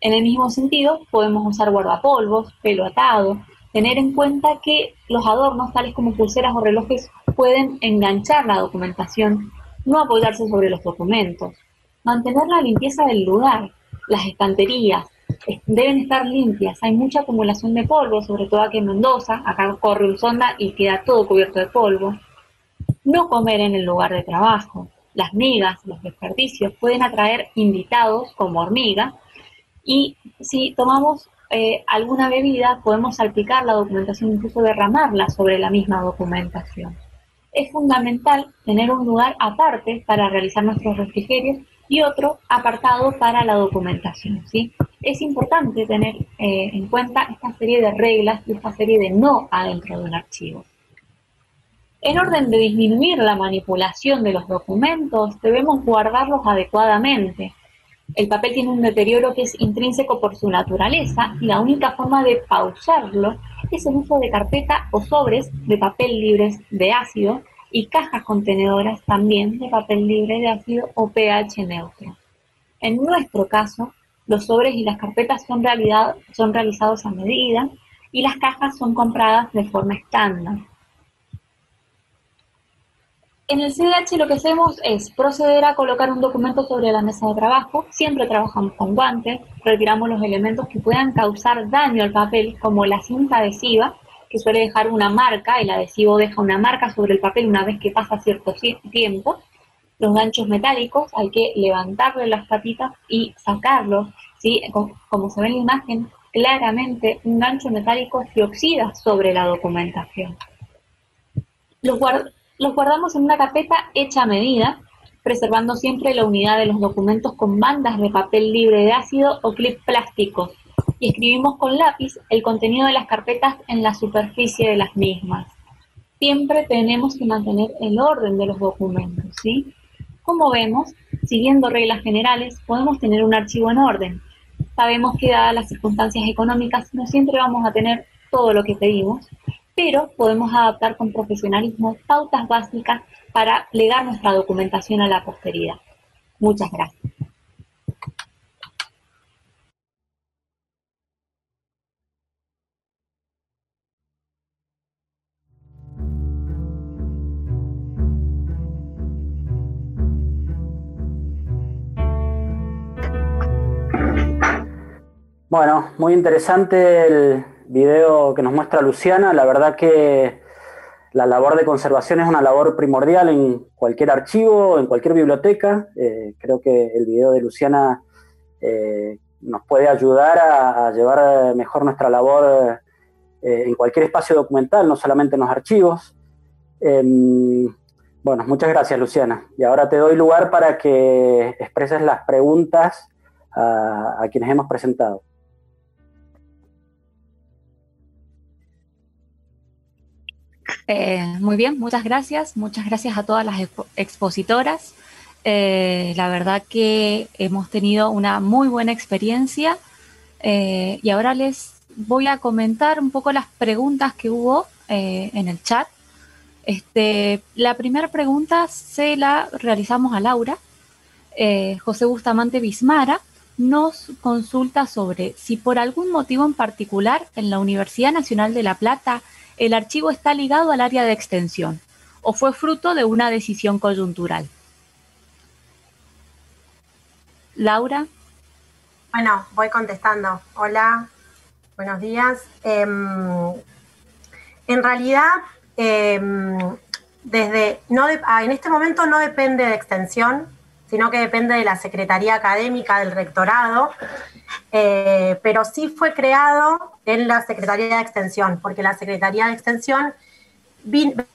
En el mismo sentido, podemos usar guardapolvos, pelo atado, tener en cuenta que los adornos, tales como pulseras o relojes, pueden enganchar la documentación, no apoyarse sobre los documentos, mantener la limpieza del lugar, las estanterías, deben estar limpias. Hay mucha acumulación de polvo, sobre todo aquí en Mendoza. Acá corre un sonda y queda todo cubierto de polvo. No comer en el lugar de trabajo. Las migas, los desperdicios pueden atraer invitados como hormigas. Y si tomamos eh, alguna bebida, podemos salpicar la documentación, incluso derramarla sobre la misma documentación. Es fundamental tener un lugar aparte para realizar nuestros refrigerios y otro apartado para la documentación. ¿sí? Es importante tener eh, en cuenta esta serie de reglas y esta serie de no adentro de un archivo. En orden de disminuir la manipulación de los documentos, debemos guardarlos adecuadamente. El papel tiene un deterioro que es intrínseco por su naturaleza y la única forma de pausarlo es el uso de carpeta o sobres de papel libres de ácido y cajas contenedoras también de papel libre de ácido o pH neutro. En nuestro caso, los sobres y las carpetas son, son realizados a medida y las cajas son compradas de forma estándar. En el CDH lo que hacemos es proceder a colocar un documento sobre la mesa de trabajo, siempre trabajamos con guantes, retiramos los elementos que puedan causar daño al papel, como la cinta adhesiva, que suele dejar una marca, el adhesivo deja una marca sobre el papel una vez que pasa cierto tiempo. Los ganchos metálicos hay que levantarle las patitas y sacarlos, ¿sí? como se ve en la imagen, claramente un gancho metálico se oxida sobre la documentación. Los, los guardamos en una carpeta hecha a medida, preservando siempre la unidad de los documentos con bandas de papel libre de ácido o clip plásticos y escribimos con lápiz el contenido de las carpetas en la superficie de las mismas. Siempre tenemos que mantener el orden de los documentos, ¿sí? Como vemos, siguiendo reglas generales, podemos tener un archivo en orden. Sabemos que dadas las circunstancias económicas no siempre vamos a tener todo lo que pedimos, pero podemos adaptar con profesionalismo pautas básicas para legar nuestra documentación a la posteridad. Muchas gracias. Bueno, muy interesante el video que nos muestra Luciana. La verdad que la labor de conservación es una labor primordial en cualquier archivo, en cualquier biblioteca. Eh, creo que el video de Luciana eh, nos puede ayudar a, llevar mejor nuestra labor eh, en cualquier espacio documental, no solamente en los archivos. Em, bueno, muchas gracias Luciana. Y ahora te doy lugar para que expreses las preguntas a quienes hemos presentado. Eh, muy bien, muchas gracias. Muchas gracias a todas las expositoras. Eh, la verdad que hemos tenido una muy buena experiencia eh, y ahora les voy a comentar un poco las preguntas que hubo en el chat. Este, la primera pregunta se la realizamos a Laura. José Bustamante Bismara nos consulta sobre si por algún motivo en particular en la Universidad Nacional de La Plata el archivo está ligado al área de extensión o fue fruto de una decisión coyuntural. Laura. Bueno, voy contestando. Hola, buenos días. Em, en realidad, em, desde no ah, en este momento no depende de extensión, sino que depende de la Secretaría Académica del Rectorado, eh, pero sí fue creado en la Secretaría de Extensión, porque la Secretaría de Extensión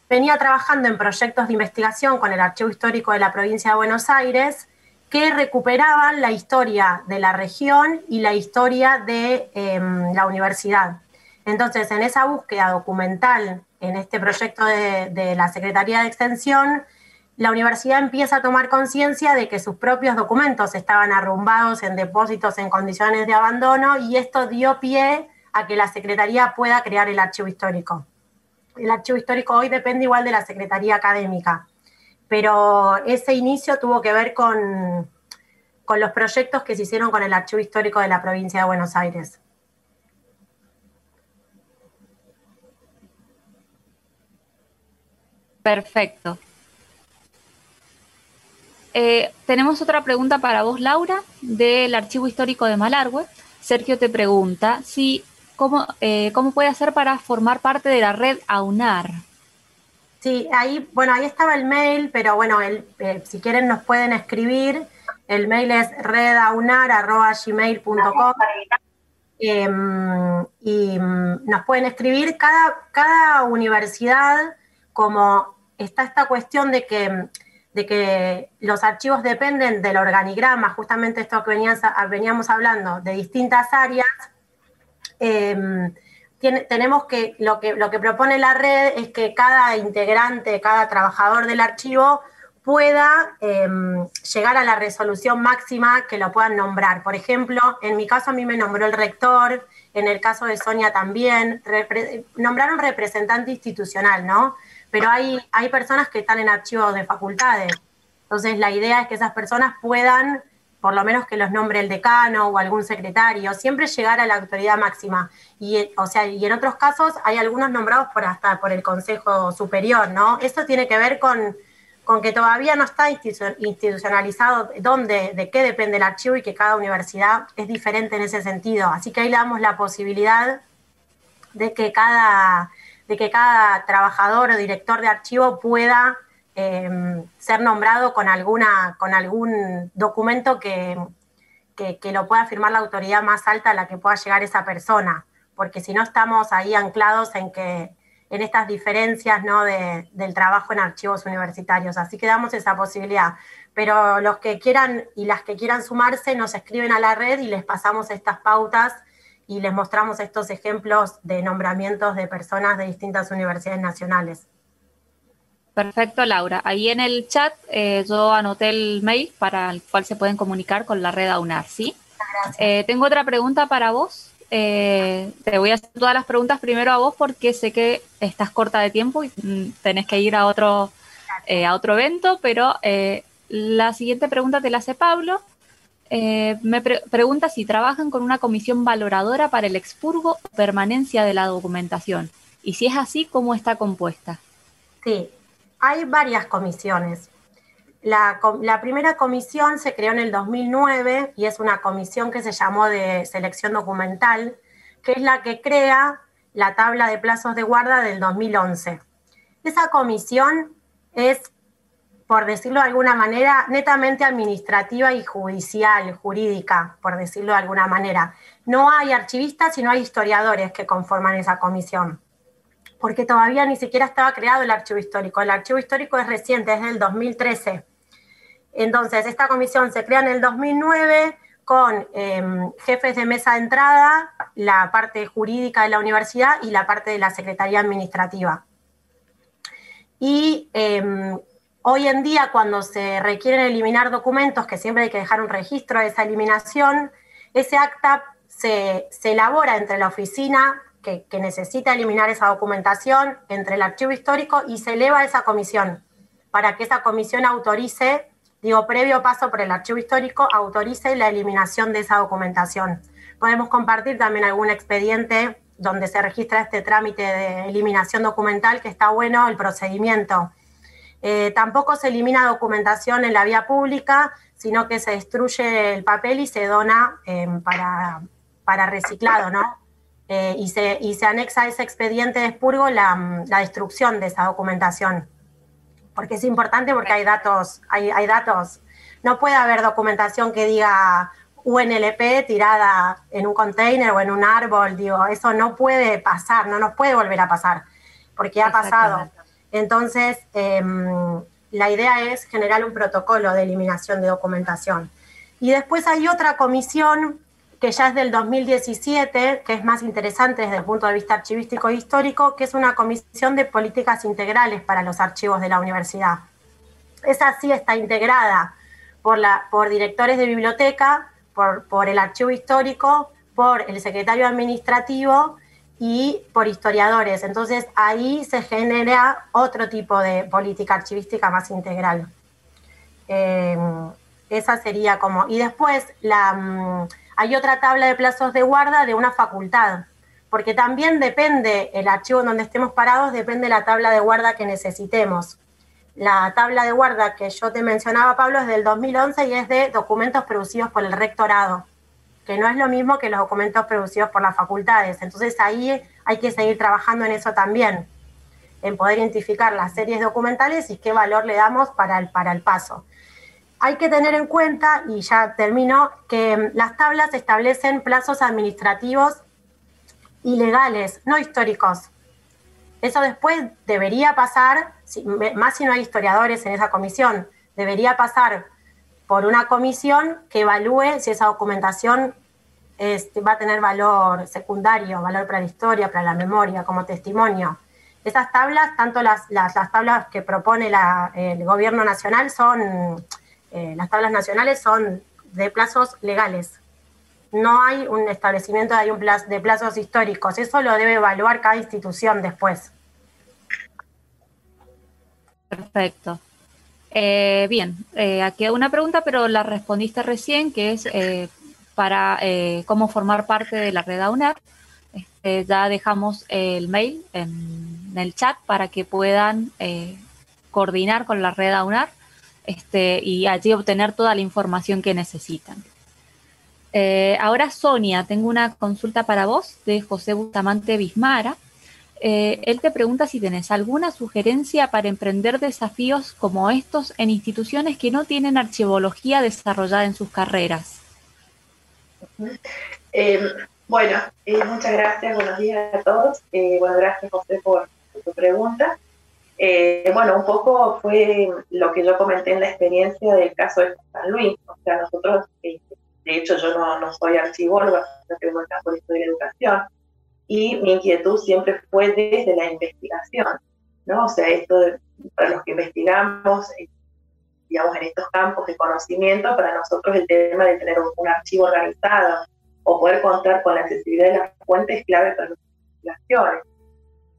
venía trabajando en proyectos de investigación con el Archivo Histórico de la Provincia de Buenos Aires que recuperaban la historia de la región y la historia de em, la universidad. Entonces, en esa búsqueda documental, en este proyecto de la Secretaría de Extensión, la universidad empieza a tomar conciencia de que sus propios documentos estaban arrumbados en depósitos en condiciones de abandono y esto dio pie a que la Secretaría pueda crear el archivo histórico. El archivo histórico hoy depende igual de la Secretaría académica, pero ese inicio tuvo que ver con, con los proyectos que se hicieron con el Archivo Histórico de la provincia de Buenos Aires. Perfecto. Eh, tenemos otra pregunta para vos, Laura, del Archivo Histórico de Malargüe. Sergio te pregunta si cómo, eh, cómo puede hacer para formar parte de la red AUNAR. Sí, ahí, bueno, ahí estaba el mail, pero bueno, el, eh, si quieren nos pueden escribir. El mail es redaunar.gmail.com em, y mm, nos pueden escribir cada, cada universidad como está esta cuestión de que de que los archivos dependen del organigrama, justamente esto que veníamos hablando, de distintas áreas, em, tenemos que lo, que, lo que propone la red es que cada integrante, cada trabajador del archivo pueda em, llegar a la resolución máxima que lo puedan nombrar. Por ejemplo, en mi caso a mí me nombró el rector, en el caso de Sonia también, nombraron representante institucional, ¿no? Pero hay, hay personas que están en archivos de facultades. Entonces la idea es que esas personas puedan, por lo menos que los nombre el decano o algún secretario, siempre llegar a la autoridad máxima. Y, o sea, y en otros casos hay algunos nombrados por hasta por el Consejo Superior, ¿no? Esto tiene que ver con, con que todavía no está institucionalizado dónde, de qué depende el archivo y que cada universidad es diferente en ese sentido. Así que ahí le damos la posibilidad de que cada que cada trabajador o director de archivo pueda em, ser nombrado con, alguna, con algún documento que, que, lo pueda firmar la autoridad más alta a la que pueda llegar esa persona, porque si no estamos ahí anclados en que en estas diferencias ¿no? de, del trabajo en archivos universitarios. Así que damos esa posibilidad. Pero los que quieran y las que quieran sumarse nos escriben a la red y les pasamos estas pautas y les mostramos estos ejemplos de nombramientos de personas de distintas universidades nacionales. Perfecto, Laura. Ahí en el chat eh, yo anoté el mail para el cual se pueden comunicar con la red AUNAR, ¿sí? Eh, tengo otra pregunta para vos. Eh, te voy a hacer todas las preguntas primero a vos porque sé que estás corta de tiempo y mm, tenés que ir a otro, a otro evento, pero la siguiente pregunta te la hace Pablo eh, me pregunta si trabajan con una comisión valoradora para el expurgo o permanencia de la documentación. Y si es así, ¿cómo está compuesta? Sí, hay varias comisiones. La, la, primera comisión se creó en el 2009 y es una comisión que se llamó de selección documental, que es la que crea la tabla de plazos de guarda del 2011. Esa comisión es por decirlo de alguna manera, netamente administrativa y judicial, jurídica, por decirlo de alguna manera. No hay archivistas, sino hay historiadores que conforman esa comisión, porque todavía ni siquiera estaba creado el archivo histórico. El archivo histórico es reciente, es del 2013. Entonces, esta comisión se crea en el 2009 con em, jefes de mesa de entrada, la parte jurídica de la universidad y la parte de la Secretaría Administrativa. Y em, Hoy en día, cuando se requieren eliminar documentos, que siempre hay que dejar un registro de esa eliminación, ese acta se, elabora entre la oficina que, necesita eliminar esa documentación, entre el archivo histórico y se eleva a esa comisión, para que esa comisión autorice, digo, previo paso por el archivo histórico, autorice la eliminación de esa documentación. Podemos compartir también algún expediente donde se registra este trámite de eliminación documental, que está bueno el procedimiento eh, tampoco se elimina documentación en la vía pública, sino que se destruye el papel y se dona em, para, reciclado, ¿no? Eh, y, se, se anexa a ese expediente de expurgo la, destrucción de esa documentación. Porque es importante porque hay datos, hay, hay datos. No puede haber documentación que diga UNLP tirada en un container o en un árbol, digo, eso no puede pasar, no nos puede volver a pasar, porque ha pasado. Entonces, em, la idea es generar un protocolo de eliminación de documentación. Y después hay otra comisión que ya es del 2017, que es más interesante desde el punto de vista archivístico e histórico, que es una comisión de políticas integrales para los archivos de la universidad. Esa sí está integrada por, la, por directores de biblioteca, por, por el archivo histórico, por el secretario administrativo y por historiadores. Entonces ahí se genera otro tipo de política archivística más integral. Eh, esa sería como... Y después la, mm, hay otra tabla de plazos de guarda de una facultad, porque también depende, el archivo en donde estemos parados, depende la tabla de guarda que necesitemos. La tabla de guarda que yo te mencionaba, Pablo, es del 2011 y es de documentos producidos por el rectorado, que no es lo mismo que los documentos producidos por las facultades. Entonces ahí hay que seguir trabajando en eso también, en poder identificar las series documentales y qué valor le damos para el, para el paso. Hay que tener en cuenta, y ya termino, que las tablas establecen plazos administrativos y legales, no históricos. Eso después debería pasar, más si no hay historiadores en esa comisión, debería pasar por una comisión que evalúe si esa documentación este, va a tener valor secundario, valor para la historia, para la memoria, como testimonio. Esas tablas, tanto las, las, tablas que propone el gobierno nacional son, eh, las tablas nacionales son de plazos legales. No hay un establecimiento de, un de plazos históricos. Eso lo debe evaluar cada institución después. Perfecto. Eh, bien, eh, aquí hay una pregunta, pero la respondiste recién, que es eh, para cómo formar parte de la red AUNER. Este, ya dejamos el mail en, el chat para que puedan coordinar con la red AUNER este, y allí obtener toda la información que necesitan. ahora, Sonia, tengo una consulta para vos de José Bustamante Bismara. Eh, él te pregunta si tienes alguna sugerencia para emprender desafíos como estos en instituciones que no tienen archivología desarrollada en sus carreras. Eh, bueno, eh, muchas gracias, buenos días a todos. bueno, gracias José por, tu pregunta. bueno, un poco fue lo que yo comenté en la experiencia del caso de San Luis. O sea, nosotros, de hecho yo no, soy archivóloga, no tengo el campo de historia educación, y mi inquietud siempre fue desde la investigación, ¿no? O sea, esto para los que investigamos, eh, digamos, en estos campos de conocimiento, para nosotros el tema de tener un, archivo organizado o poder contar con la accesibilidad de las fuentes es clave para las investigaciones.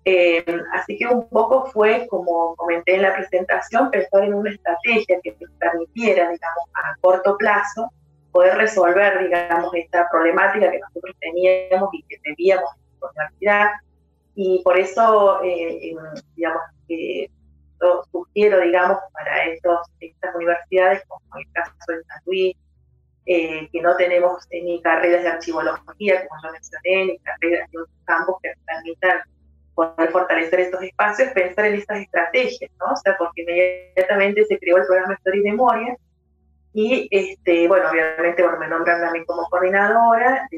Eh, así que un poco fue, como comenté en la presentación, pensar en una estrategia que nos permitiera, digamos, a corto plazo, poder resolver, digamos, esta problemática que nosotros teníamos y que debíamos universidad y por eso, eh, digamos, que sugiero, digamos, para estos, estas universidades, como el caso de San Luis, eh, que no tenemos ni carreras de archivología, como yo mencioné, ni carreras de otros campos que permitan poder fortalecer estos espacios, pensar en estas estrategias, ¿no? O sea, porque inmediatamente se creó el programa Historia y Memoria, y, este, bueno, obviamente, bueno, me nombran a mí como coordinadora,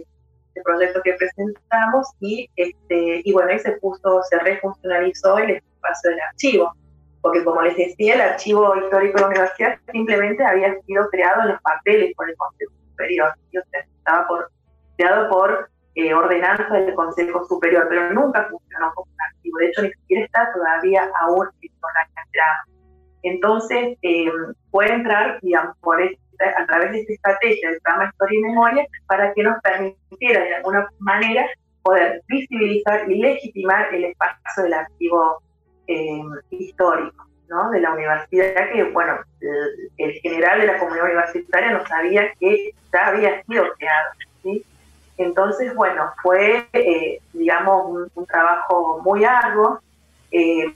este proyecto que presentamos y, este, y bueno, ahí se puso, se refuncionalizó el espacio del archivo, porque como les decía, el archivo histórico de la universidad simplemente había sido creado en los papeles por el Consejo Superior, y, estaba por, creado por eh, ordenanza del Consejo Superior, pero nunca funcionó como un archivo, de hecho ni siquiera está todavía aún en la Entonces, eh, puede entrar, digamos, por este a través de esta estrategia del programa Historia y Memoria para que nos permitiera de alguna manera poder visibilizar y legitimar el espacio del archivo eh, histórico ¿no? de la universidad, que bueno, el, general de la comunidad universitaria no sabía que ya había sido creado. ¿sí? Entonces, bueno, fue, eh, digamos, un, trabajo muy arduo, eh,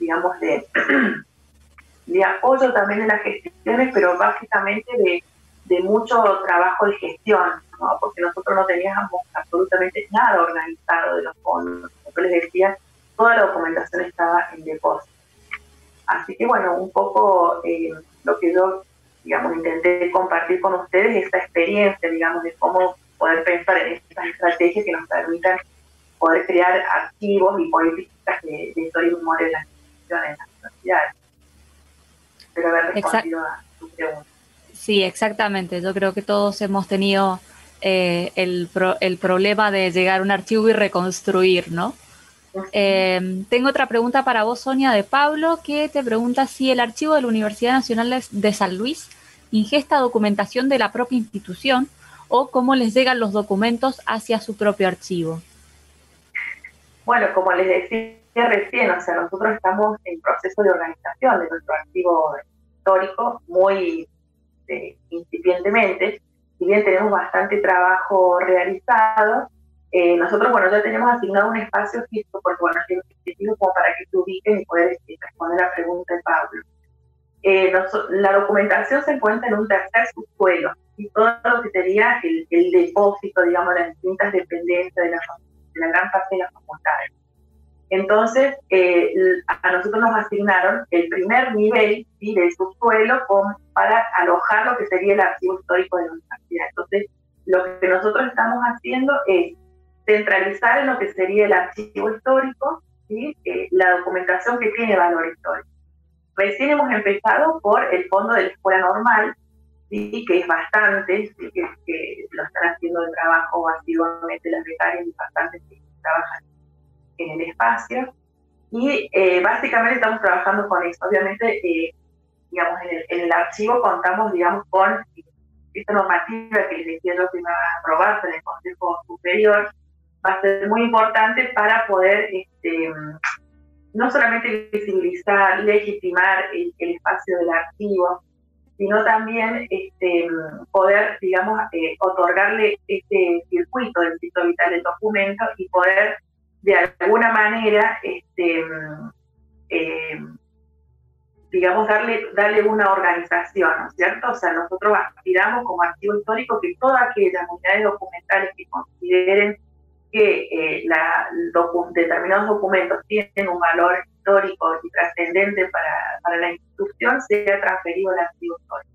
digamos, de [CLEARS THROAT] de apoyo también en las gestiones, pero básicamente de, de mucho trabajo de gestión, ¿no? porque nosotros no teníamos absolutamente nada organizado de los fondos. Como les decía, toda la documentación estaba en depósito. Así que bueno, un poco eh, lo que yo, digamos, intenté compartir con ustedes, esta experiencia, digamos, de cómo poder pensar en estas estrategias que nos permitan poder crear archivos y políticas de, de historia y memoria de las instituciones, en las universidades. Sí, exactamente. Yo creo que todos hemos tenido eh, el, el, problema de llegar a un archivo y reconstruir, ¿no? Eh, tengo otra pregunta para vos, Sonia, de Pablo, que te pregunta si el archivo de la Universidad Nacional de San Luis ingesta documentación de la propia institución o cómo les llegan los documentos hacia su propio archivo. bueno, como les decía recién, o sea, nosotros estamos en proceso de organización de nuestro archivo histórico muy eh, incipientemente, si bien tenemos bastante trabajo realizado, eh, nosotros, bueno, ya tenemos asignado un espacio físico, porque, bueno, es como para que se ubiquen y poder este, responder la pregunta de Pablo. Eh, la documentación se encuentra en un tercer subsuelo, y todo lo que sería el, depósito, digamos, las distintas dependencias de la, de la gran parte de las facultades. Entonces, eh, a nosotros nos asignaron el primer nivel ¿sí? del subsuelo para alojar lo que sería el archivo histórico de la universidad. Entonces, lo que nosotros estamos haciendo es centralizar en lo que sería el archivo histórico ¿sí? Eh, la documentación que tiene valor histórico. Recién hemos empezado por el fondo de la escuela normal, ¿sí? que es bastante, que, lo están haciendo de trabajo asiduamente las becarias y bastantes que trabajan en el espacio. Y eh, básicamente estamos trabajando con eso. Obviamente, eh, digamos, en el, archivo contamos, digamos, con esta normativa que les decía yo que va a aprobarse en el Consejo Superior, va a ser muy importante para poder este, no solamente visibilizar, legitimar el, espacio del archivo, sino también este, poder, digamos, eh, otorgarle este circuito del ciclo vital del documento y poder de alguna manera, este, eh, digamos, darle, darle una organización, ¿no es cierto? O sea, nosotros aspiramos como archivo histórico que todas aquellas unidades documentales que consideren que eh, la, determinados documentos tienen un valor histórico y trascendente para, para la institución sea transferido al archivo histórico.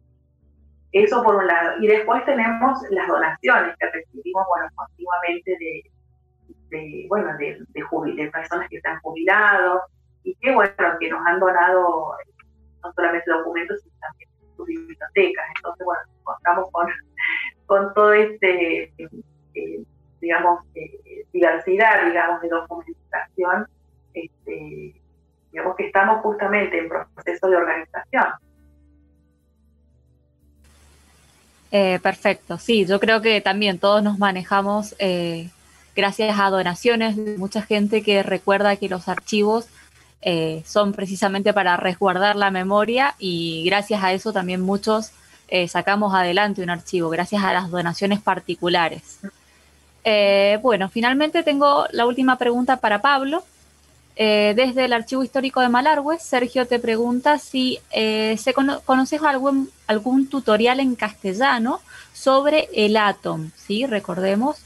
Eso por un lado. Y después tenemos las donaciones que recibimos bueno, continuamente de, de, bueno, de, de, personas que están jubilados y que, bueno, que nos han donado no solamente documentos, sino también sus bibliotecas. Entonces, bueno, contamos con, [LAUGHS] con todo este, eh, digamos, eh, diversidad, digamos, de documentación, este, digamos que estamos justamente en proceso de organización. Eh, perfecto, sí, yo creo que también todos nos manejamos gracias a donaciones de mucha gente que recuerda que los archivos eh, son precisamente para resguardar la memoria y gracias a eso también muchos eh, sacamos adelante un archivo, gracias a las donaciones particulares. Eh, bueno, finalmente tengo la última pregunta para Pablo. desde el Archivo Histórico de Malargüe, Sergio te pregunta si se conoces algún, algún tutorial en castellano sobre el átomo, ¿sí? Recordemos,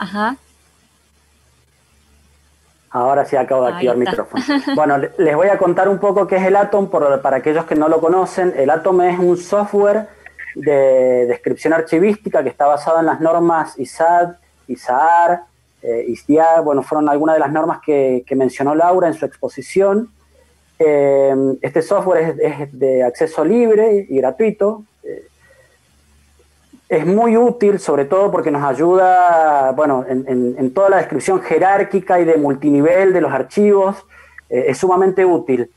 Ajá. Ahora sí acabo de activar el micrófono. [LAUGHS] Bueno, les voy a contar un poco qué es el Atom para aquellos que no lo conocen. El Atom es un software de descripción archivística que está basado en las normas ISAD, ISAAR, eh, bueno, fueron algunas de las normas que, mencionó Laura en su exposición. Eh, este software es, de acceso libre y gratuito. Eh, es muy útil, sobre todo porque nos ayuda, bueno, en, toda la descripción jerárquica y de multinivel de los archivos, eh, es sumamente útil.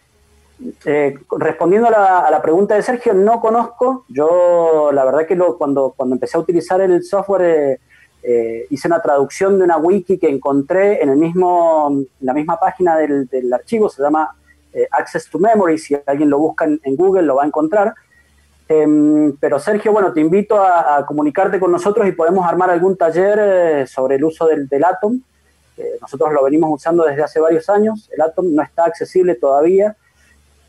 Eh, respondiendo a la, pregunta de Sergio, no conozco, yo la verdad que cuando, cuando empecé a utilizar el software eh, hice una traducción de una wiki que encontré en, el mismo, en la misma página del, archivo, se llama Access to Memory, si alguien lo busca en Google lo va a encontrar Em, pero Sergio, bueno, te invito a, comunicarte con nosotros y podemos armar algún taller eh, sobre el uso del, Atom. Eh, nosotros lo venimos usando desde hace varios años. El Atom no está accesible todavía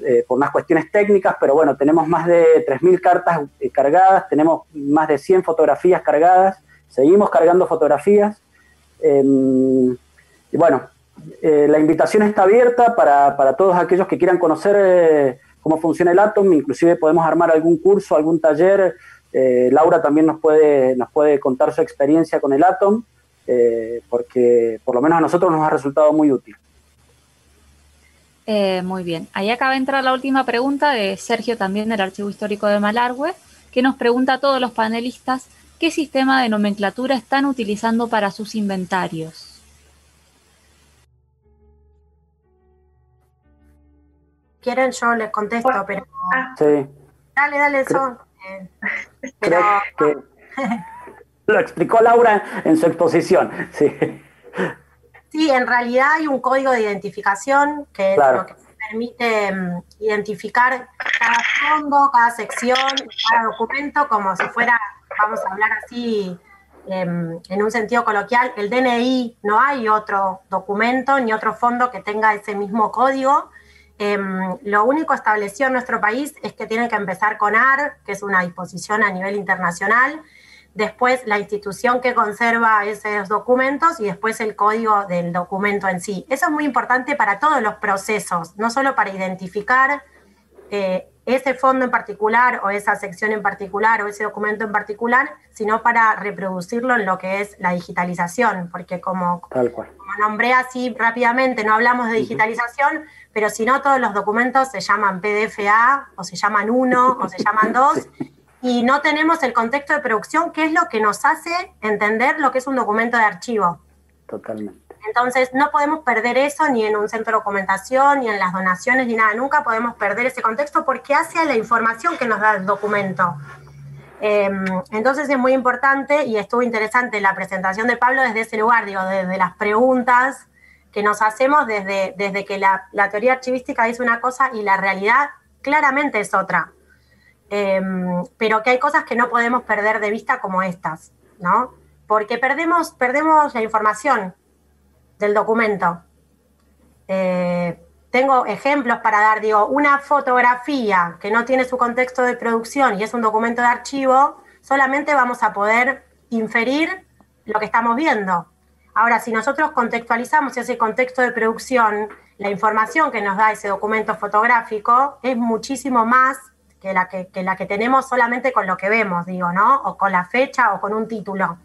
eh, por unas cuestiones técnicas, pero bueno, tenemos más de 3.000 cartas cargadas, tenemos más de 100 fotografías cargadas, seguimos cargando fotografías. Em, y bueno, la invitación está abierta para, para, todos aquellos que quieran conocer cómo funciona el Atom, inclusive podemos armar algún curso, algún taller. Eh, Laura también nos puede, nos puede contar su experiencia con el Atom, eh, porque por lo menos a nosotros nos ha resultado muy útil. Eh, muy bien. Ahí acaba de entrar la última pregunta de Sergio también del Archivo Histórico de Malargüe, que nos pregunta a todos los panelistas qué sistema de nomenclatura están utilizando para sus inventarios. Quieren yo les contesto, pero... Sí, Dale, dale, eso. Eh, [LAUGHS] pero... que [LAUGHS] lo explicó Laura en su exposición. Sí. sí, en realidad hay un código de identificación que lo que permite mm, identificar cada fondo, cada sección, cada documento como si fuera, vamos a hablar así, em, en un sentido coloquial, el DNI, no hay otro documento ni otro fondo que tenga ese mismo código. Em, lo único establecido en nuestro país es que tiene que empezar con AR, que es una disposición a nivel internacional, después la institución que conserva esos documentos y después el código del documento en sí. Eso es muy importante para todos los procesos, no solo para identificar eh, ese fondo en particular o esa sección en particular o ese documento en particular, sino para reproducirlo en lo que es la digitalización, porque como, como nombré así rápidamente, no hablamos de digitalización, pero si no todos los documentos se llaman PDFA o se llaman uno o se llaman dos y no tenemos el contexto de producción, que es lo que nos hace entender lo que es un documento de archivo. Totalmente. Entonces, no podemos perder eso ni en un centro de documentación, ni en las donaciones, ni nada. Nunca podemos perder ese contexto porque hace a la información que nos da el documento. Em, entonces es muy importante y estuvo interesante la presentación de Pablo desde ese lugar, digo, desde las preguntas que nos hacemos desde, desde que la, la teoría archivística dice una cosa y la realidad claramente es otra. Em, pero que hay cosas que no podemos perder de vista como estas, ¿no? Porque perdemos, perdemos la información del documento. Eh, tengo ejemplos para dar, digo, una fotografía que no tiene su contexto de producción y es un documento de archivo, solamente vamos a poder inferir lo que estamos viendo. Ahora, si nosotros contextualizamos ese contexto de producción, la información que nos da ese documento fotográfico es muchísimo más que la que, tenemos solamente con lo que vemos, digo, ¿no? O con la fecha o con un título.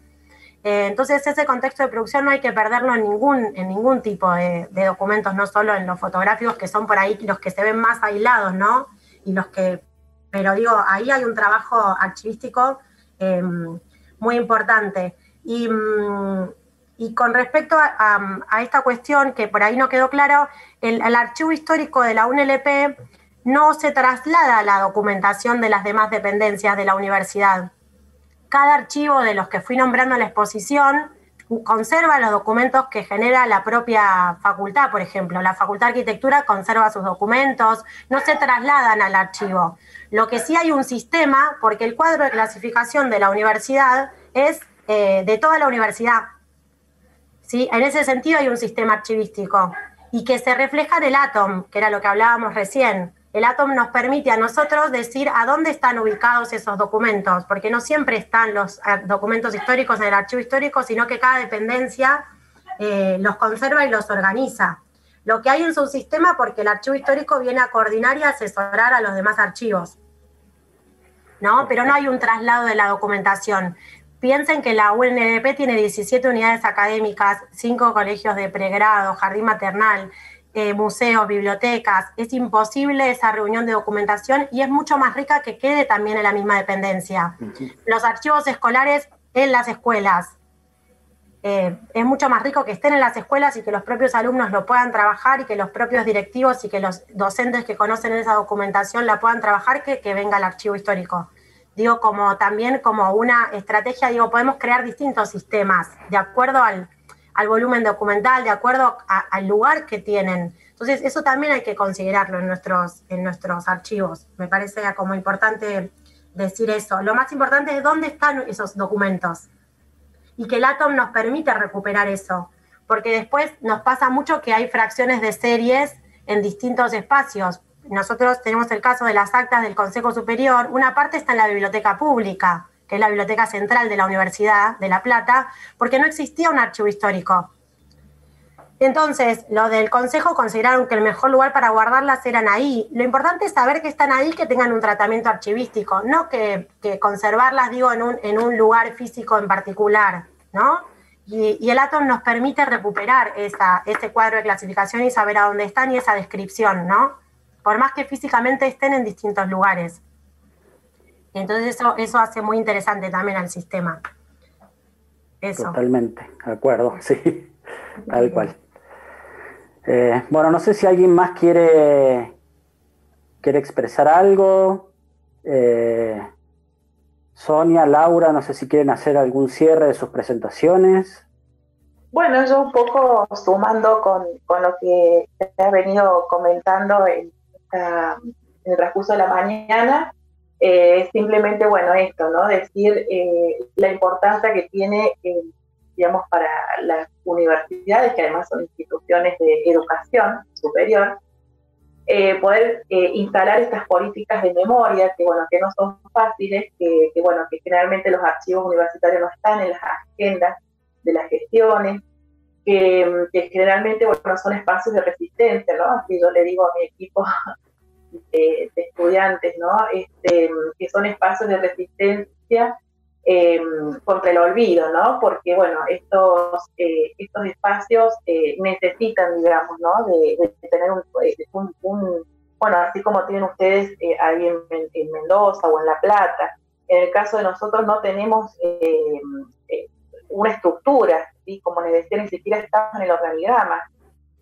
Eh, entonces, ese contexto de producción no hay que perderlo en ningún, en ningún tipo de, documentos, no solo en los fotográficos, que son por ahí los que se ven más aislados, ¿no? Y los que, pero digo, ahí hay un trabajo archivístico em, muy importante. Y, mm, y, con respecto a, esta cuestión, que por ahí no quedó claro, el, archivo histórico de la UNLP no se traslada a la documentación de las demás dependencias de la universidad. Cada archivo de los que fui nombrando la exposición conserva los documentos que genera la propia facultad, por ejemplo. La Facultad de Arquitectura conserva sus documentos, no se trasladan al archivo. Lo que sí hay un sistema, porque el cuadro de clasificación de la universidad es eh, de toda la universidad. ¿Sí? En ese sentido hay un sistema archivístico y que se refleja en el ATOM, que era lo que hablábamos recién. El ATOM nos permite a nosotros decir a dónde están ubicados esos documentos, porque no siempre están los eh, documentos históricos en el archivo histórico, sino que cada dependencia eh, los conserva y los organiza. Lo que hay en su sistema, porque el archivo histórico viene a coordinar y asesorar a los demás archivos. ¿no? Pero no hay un traslado de la documentación. Piensen que la UNDP tiene 17 unidades académicas, 5 colegios de pregrado, jardín maternal, eh, museos, bibliotecas. Es imposible esa reunión de documentación y es mucho más rica que quede también en la misma dependencia. Los archivos escolares en las escuelas. Eh, es mucho más rico que estén en las escuelas y que los propios alumnos lo puedan trabajar y que los propios directivos y que los docentes que conocen esa documentación la puedan trabajar que, que venga el archivo histórico. Digo, como también como una estrategia, digo, podemos crear distintos sistemas de acuerdo al, al volumen documental, de acuerdo al lugar que tienen. Entonces, eso también hay que considerarlo en nuestros, en nuestros archivos. Me parece como importante decir eso. Lo más importante es dónde están esos documentos y que el Atom nos permite recuperar eso, porque después nos pasa mucho que hay fracciones de series en distintos espacios. Nosotros tenemos el caso de las actas del Consejo Superior, una parte está en la biblioteca pública, que es la Biblioteca Central de la Universidad de La Plata, porque no existía un archivo histórico. Entonces, lo del consejo consideraron que el mejor lugar para guardarlas eran ahí. Lo importante es saber que están ahí, que tengan un tratamiento archivístico, no que, conservarlas, digo, en un, en un, lugar físico en particular, ¿no? Y, el Atom nos permite recuperar esa, ese cuadro de clasificación y saber a dónde están y esa descripción, ¿no? Por más que físicamente estén en distintos lugares. Entonces eso, eso hace muy interesante también al sistema. Eso. Totalmente, de acuerdo, [LAUGHS] sí, tal cual. Eh, bueno, no sé si alguien más quiere, quiere expresar algo. Eh, Sonia, Laura, no sé si quieren hacer algún cierre de sus presentaciones. Bueno, yo un poco sumando con, lo que te has venido comentando en, el transcurso de la mañana, eh, simplemente, bueno, esto, ¿no? Decir eh, la importancia que tiene, eh, digamos, para las universidades, que además son instituciones de educación superior, poder instalar estas políticas de memoria, que, bueno, que no son fáciles, que, que, bueno, que generalmente los archivos universitarios no están en las agendas de las gestiones, que, generalmente bueno, son espacios de resistencia, ¿no? Así yo le digo a mi equipo [LAUGHS] de, estudiantes, ¿no? Este, que son espacios de resistencia em, contra el olvido, ¿no? Porque, bueno, estos, eh, estos espacios eh, necesitan, digamos, ¿no? De, tener un, bueno, así como tienen ustedes eh, ahí en, en, Mendoza o en La Plata. En el caso de nosotros no tenemos una estructura, ¿sí? como les decía, ni siquiera estamos en el organigrama.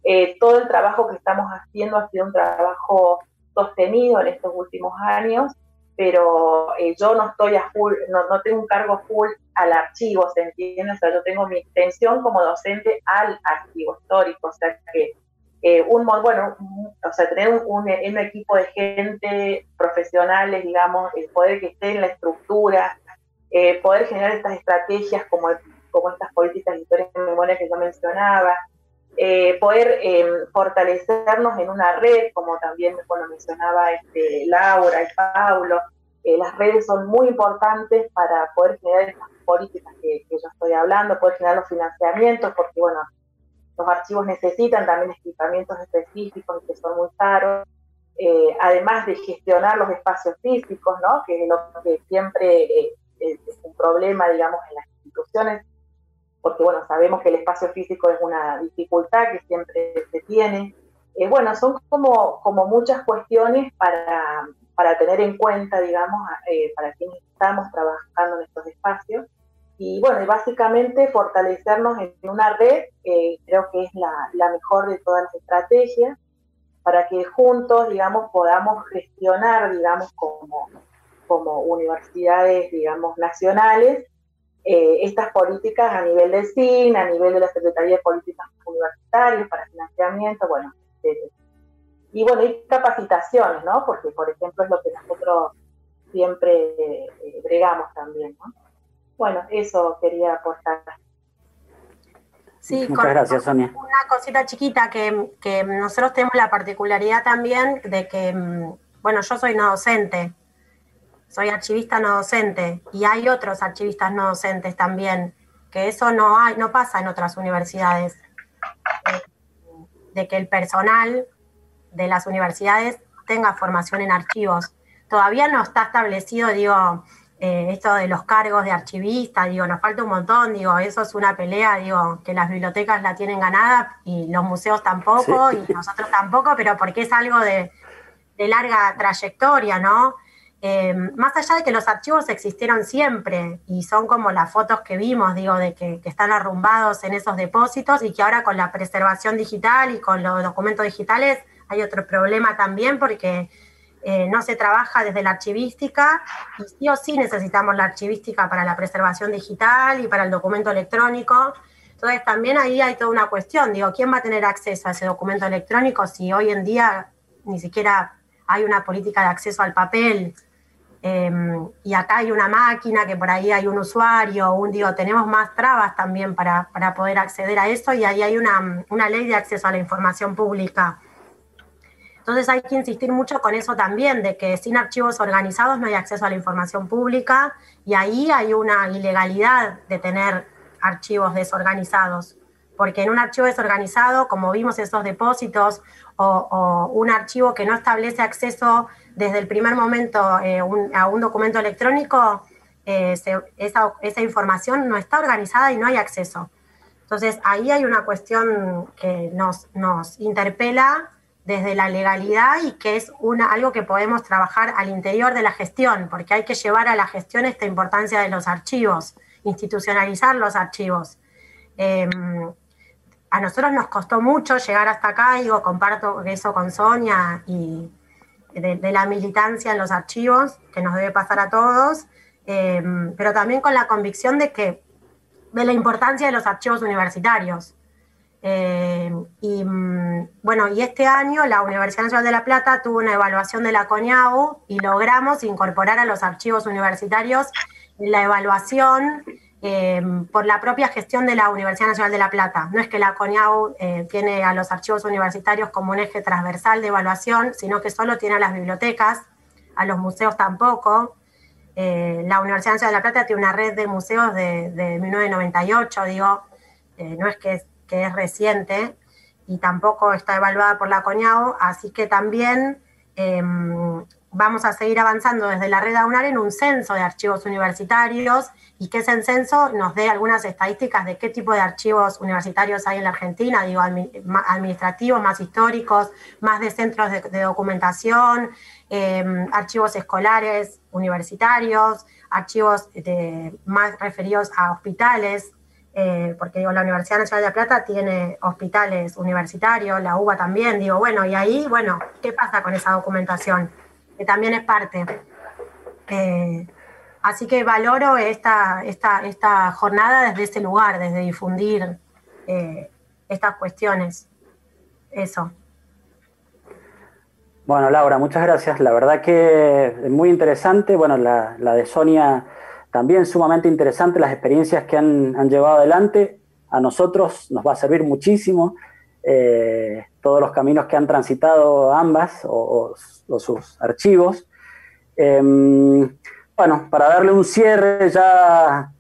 Eh, todo el trabajo que estamos haciendo ha sido un trabajo sostenido en estos últimos años, pero eh, yo no estoy a full, no, no, tengo un cargo full al archivo, ¿se entiende? O sea, yo tengo mi extensión como docente al archivo histórico, o sea que eh, un bueno, o sea, tener un, un, equipo de gente profesionales, digamos, el poder que esté en la estructura, poder generar estas estrategias como como estas políticas de historia de memoria que yo mencionaba, eh, poder eh, fortalecernos en una red, como también bueno, mencionaba este, Laura y Paulo, eh, las redes son muy importantes para poder generar estas políticas que, yo estoy hablando, poder generar los financiamientos, porque bueno, los archivos necesitan también equipamientos específicos que son muy caros, además de gestionar los espacios físicos, ¿no? que es lo que siempre es un problema, digamos, en las instituciones, porque bueno, sabemos que el espacio físico es una dificultad que siempre se tiene. Eh, bueno, son como, como muchas cuestiones para, para tener en cuenta, digamos, eh, para quienes estamos trabajando en estos espacios. Y bueno, básicamente fortalecernos en una red, creo que es la, la mejor de todas las estrategias, para que juntos, digamos, podamos gestionar, digamos, como, como universidades, digamos, nacionales, eh, estas políticas a nivel del CIN, a nivel de la Secretaría de Políticas Universitarias para financiamiento, bueno, y bueno, y capacitaciones, ¿no? Porque, por ejemplo, es lo que nosotros siempre eh, bregamos también, ¿no? Bueno, eso quería aportar. Sí, Muchas gracias, Sonia. Una cosita chiquita que, que nosotros tenemos la particularidad también de que, mm, bueno, yo soy no docente, soy archivista no docente y hay otros archivistas no docentes también, que eso no hay, no pasa en otras universidades, de que el personal de las universidades tenga formación en archivos. Todavía no está establecido, digo, eh, esto de los cargos de archivista, digo, nos falta un montón, digo, eso es una pelea, digo, que las bibliotecas la tienen ganada y los museos tampoco y nosotros tampoco, pero porque es algo de, de larga trayectoria, ¿no? Eh, más allá de que los archivos existieron siempre y son como las fotos que vimos, digo, de que, están arrumbados en esos depósitos y que ahora con la preservación digital y con los documentos digitales hay otro problema también porque eh, no se trabaja desde la archivística y sí o sí necesitamos la archivística para la preservación digital y para el documento electrónico. Entonces también ahí hay toda una cuestión, digo, ¿quién va a tener acceso a ese documento electrónico si hoy en día ni siquiera hay una política de acceso al papel? Em, y acá hay una máquina que por ahí hay un usuario, un digo, tenemos más trabas también para, poder acceder a eso y ahí hay una, ley de acceso a la información pública. Entonces hay que insistir mucho con eso también, de que sin archivos organizados no hay acceso a la información pública y ahí hay una ilegalidad de tener archivos desorganizados, porque en un archivo desorganizado, como vimos esos depósitos, o un archivo que no establece acceso desde el primer momento eh, a un documento electrónico, eh, esa, información no está organizada y no hay acceso. Entonces, ahí hay una cuestión que nos, nos interpela desde la legalidad y que es una, algo que podemos trabajar al interior de la gestión, porque hay que llevar a la gestión esta importancia de los archivos, institucionalizar los archivos. Em, a nosotros nos costó mucho llegar hasta acá, digo, comparto eso con Sonia y, de, la militancia en los archivos, que nos debe pasar a todos, eh, pero también con la convicción de que de la importancia de los archivos universitarios. Eh, y mm, bueno, y este año la Universidad Nacional de La Plata tuvo una evaluación de la CONIAU y logramos incorporar a los archivos universitarios en la evaluación eh, por la propia gestión de la Universidad Nacional de La Plata. No es que la CONIAU eh, tiene a los archivos universitarios como un eje transversal de evaluación, sino que solo tiene a las bibliotecas, a los museos tampoco. la Universidad Nacional de La Plata tiene una red de museos de, de 1998, digo, no es que que es reciente y tampoco está evaluada por la CONIAO, así que también vamos a seguir avanzando desde la red AUNAR en un censo de archivos universitarios y que ese censo nos dé algunas estadísticas de qué tipo de archivos universitarios hay en la Argentina, digo, administrativos, más históricos, más de centros de, documentación, em, archivos escolares universitarios, archivos más referidos a hospitales, eh, porque digo, la Universidad Nacional de La Plata tiene hospitales universitarios, la UBA también, digo, bueno, y ahí, bueno, ¿qué pasa con esa documentación? Que también es parte. Eh, así que valoro esta, esta, esta jornada desde ese lugar, desde difundir eh, estas cuestiones. Eso. Bueno, Laura, muchas gracias. La verdad que es muy interesante. Bueno, la, la de Sonia también sumamente interesante las experiencias que han, llevado adelante. A nosotros nos va a servir muchísimo eh, todos los caminos que han transitado ambas o, sus archivos. Em, bueno, para darle un cierre ya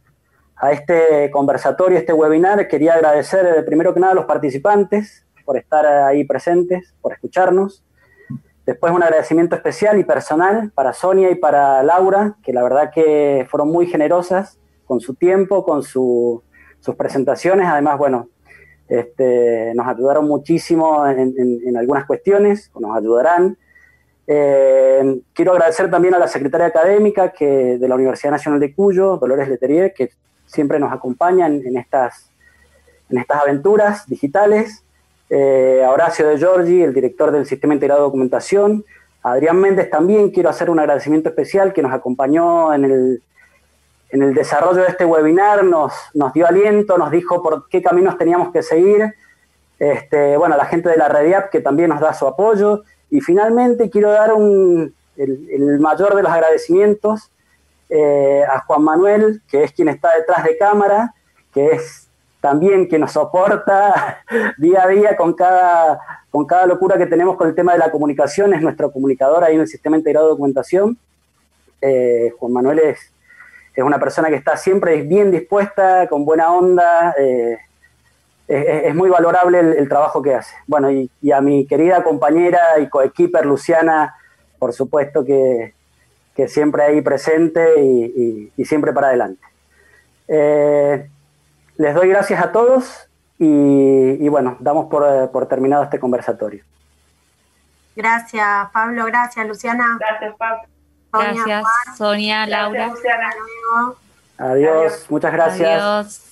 a este conversatorio, este webinar, quería agradecer eh, primero que nada a los participantes por estar ahí presentes, por escucharnos. Después un agradecimiento especial y personal para Sonia y para Laura, que la verdad que fueron muy generosas con su tiempo, con sus presentaciones. Además, bueno, este, nos ayudaron muchísimo en, algunas cuestiones, nos ayudarán. Eh, quiero agradecer también a la secretaria académica que, de la Universidad Nacional de Cuyo, Dolores Leterier, que siempre nos acompaña en, estas, en estas aventuras digitales eh, a Horacio de Giorgi, el director del Sistema Integrado de Documentación, a Adrián Méndez también quiero hacer un agradecimiento especial que nos acompañó en el, en el desarrollo de este webinar, nos, nos dio aliento, nos dijo por qué caminos teníamos que seguir. Este, bueno, a la gente de la Rediap que también nos da su apoyo. Y finalmente quiero dar el, mayor de los agradecimientos eh, a Juan Manuel, que es quien está detrás de cámara, que es también que nos soporta [LAUGHS] día a día con cada, con cada locura que tenemos con el tema de la comunicación, es nuestro comunicador ahí en el Sistema Integrado de Documentación. Eh, Juan Manuel es, es, una persona que está siempre bien dispuesta, con buena onda, eh, es, muy valorable el, trabajo que hace. Bueno, y, a mi querida compañera y coequiper Luciana, por supuesto que, que siempre ahí presente y, y siempre para adelante. Eh, les doy gracias a todos y, bueno, damos por, por, terminado este conversatorio. Gracias, Pablo. Gracias, Luciana. Gracias, Pablo. gracias, Sonia, Laura. Adiós, muchas gracias. Adiós.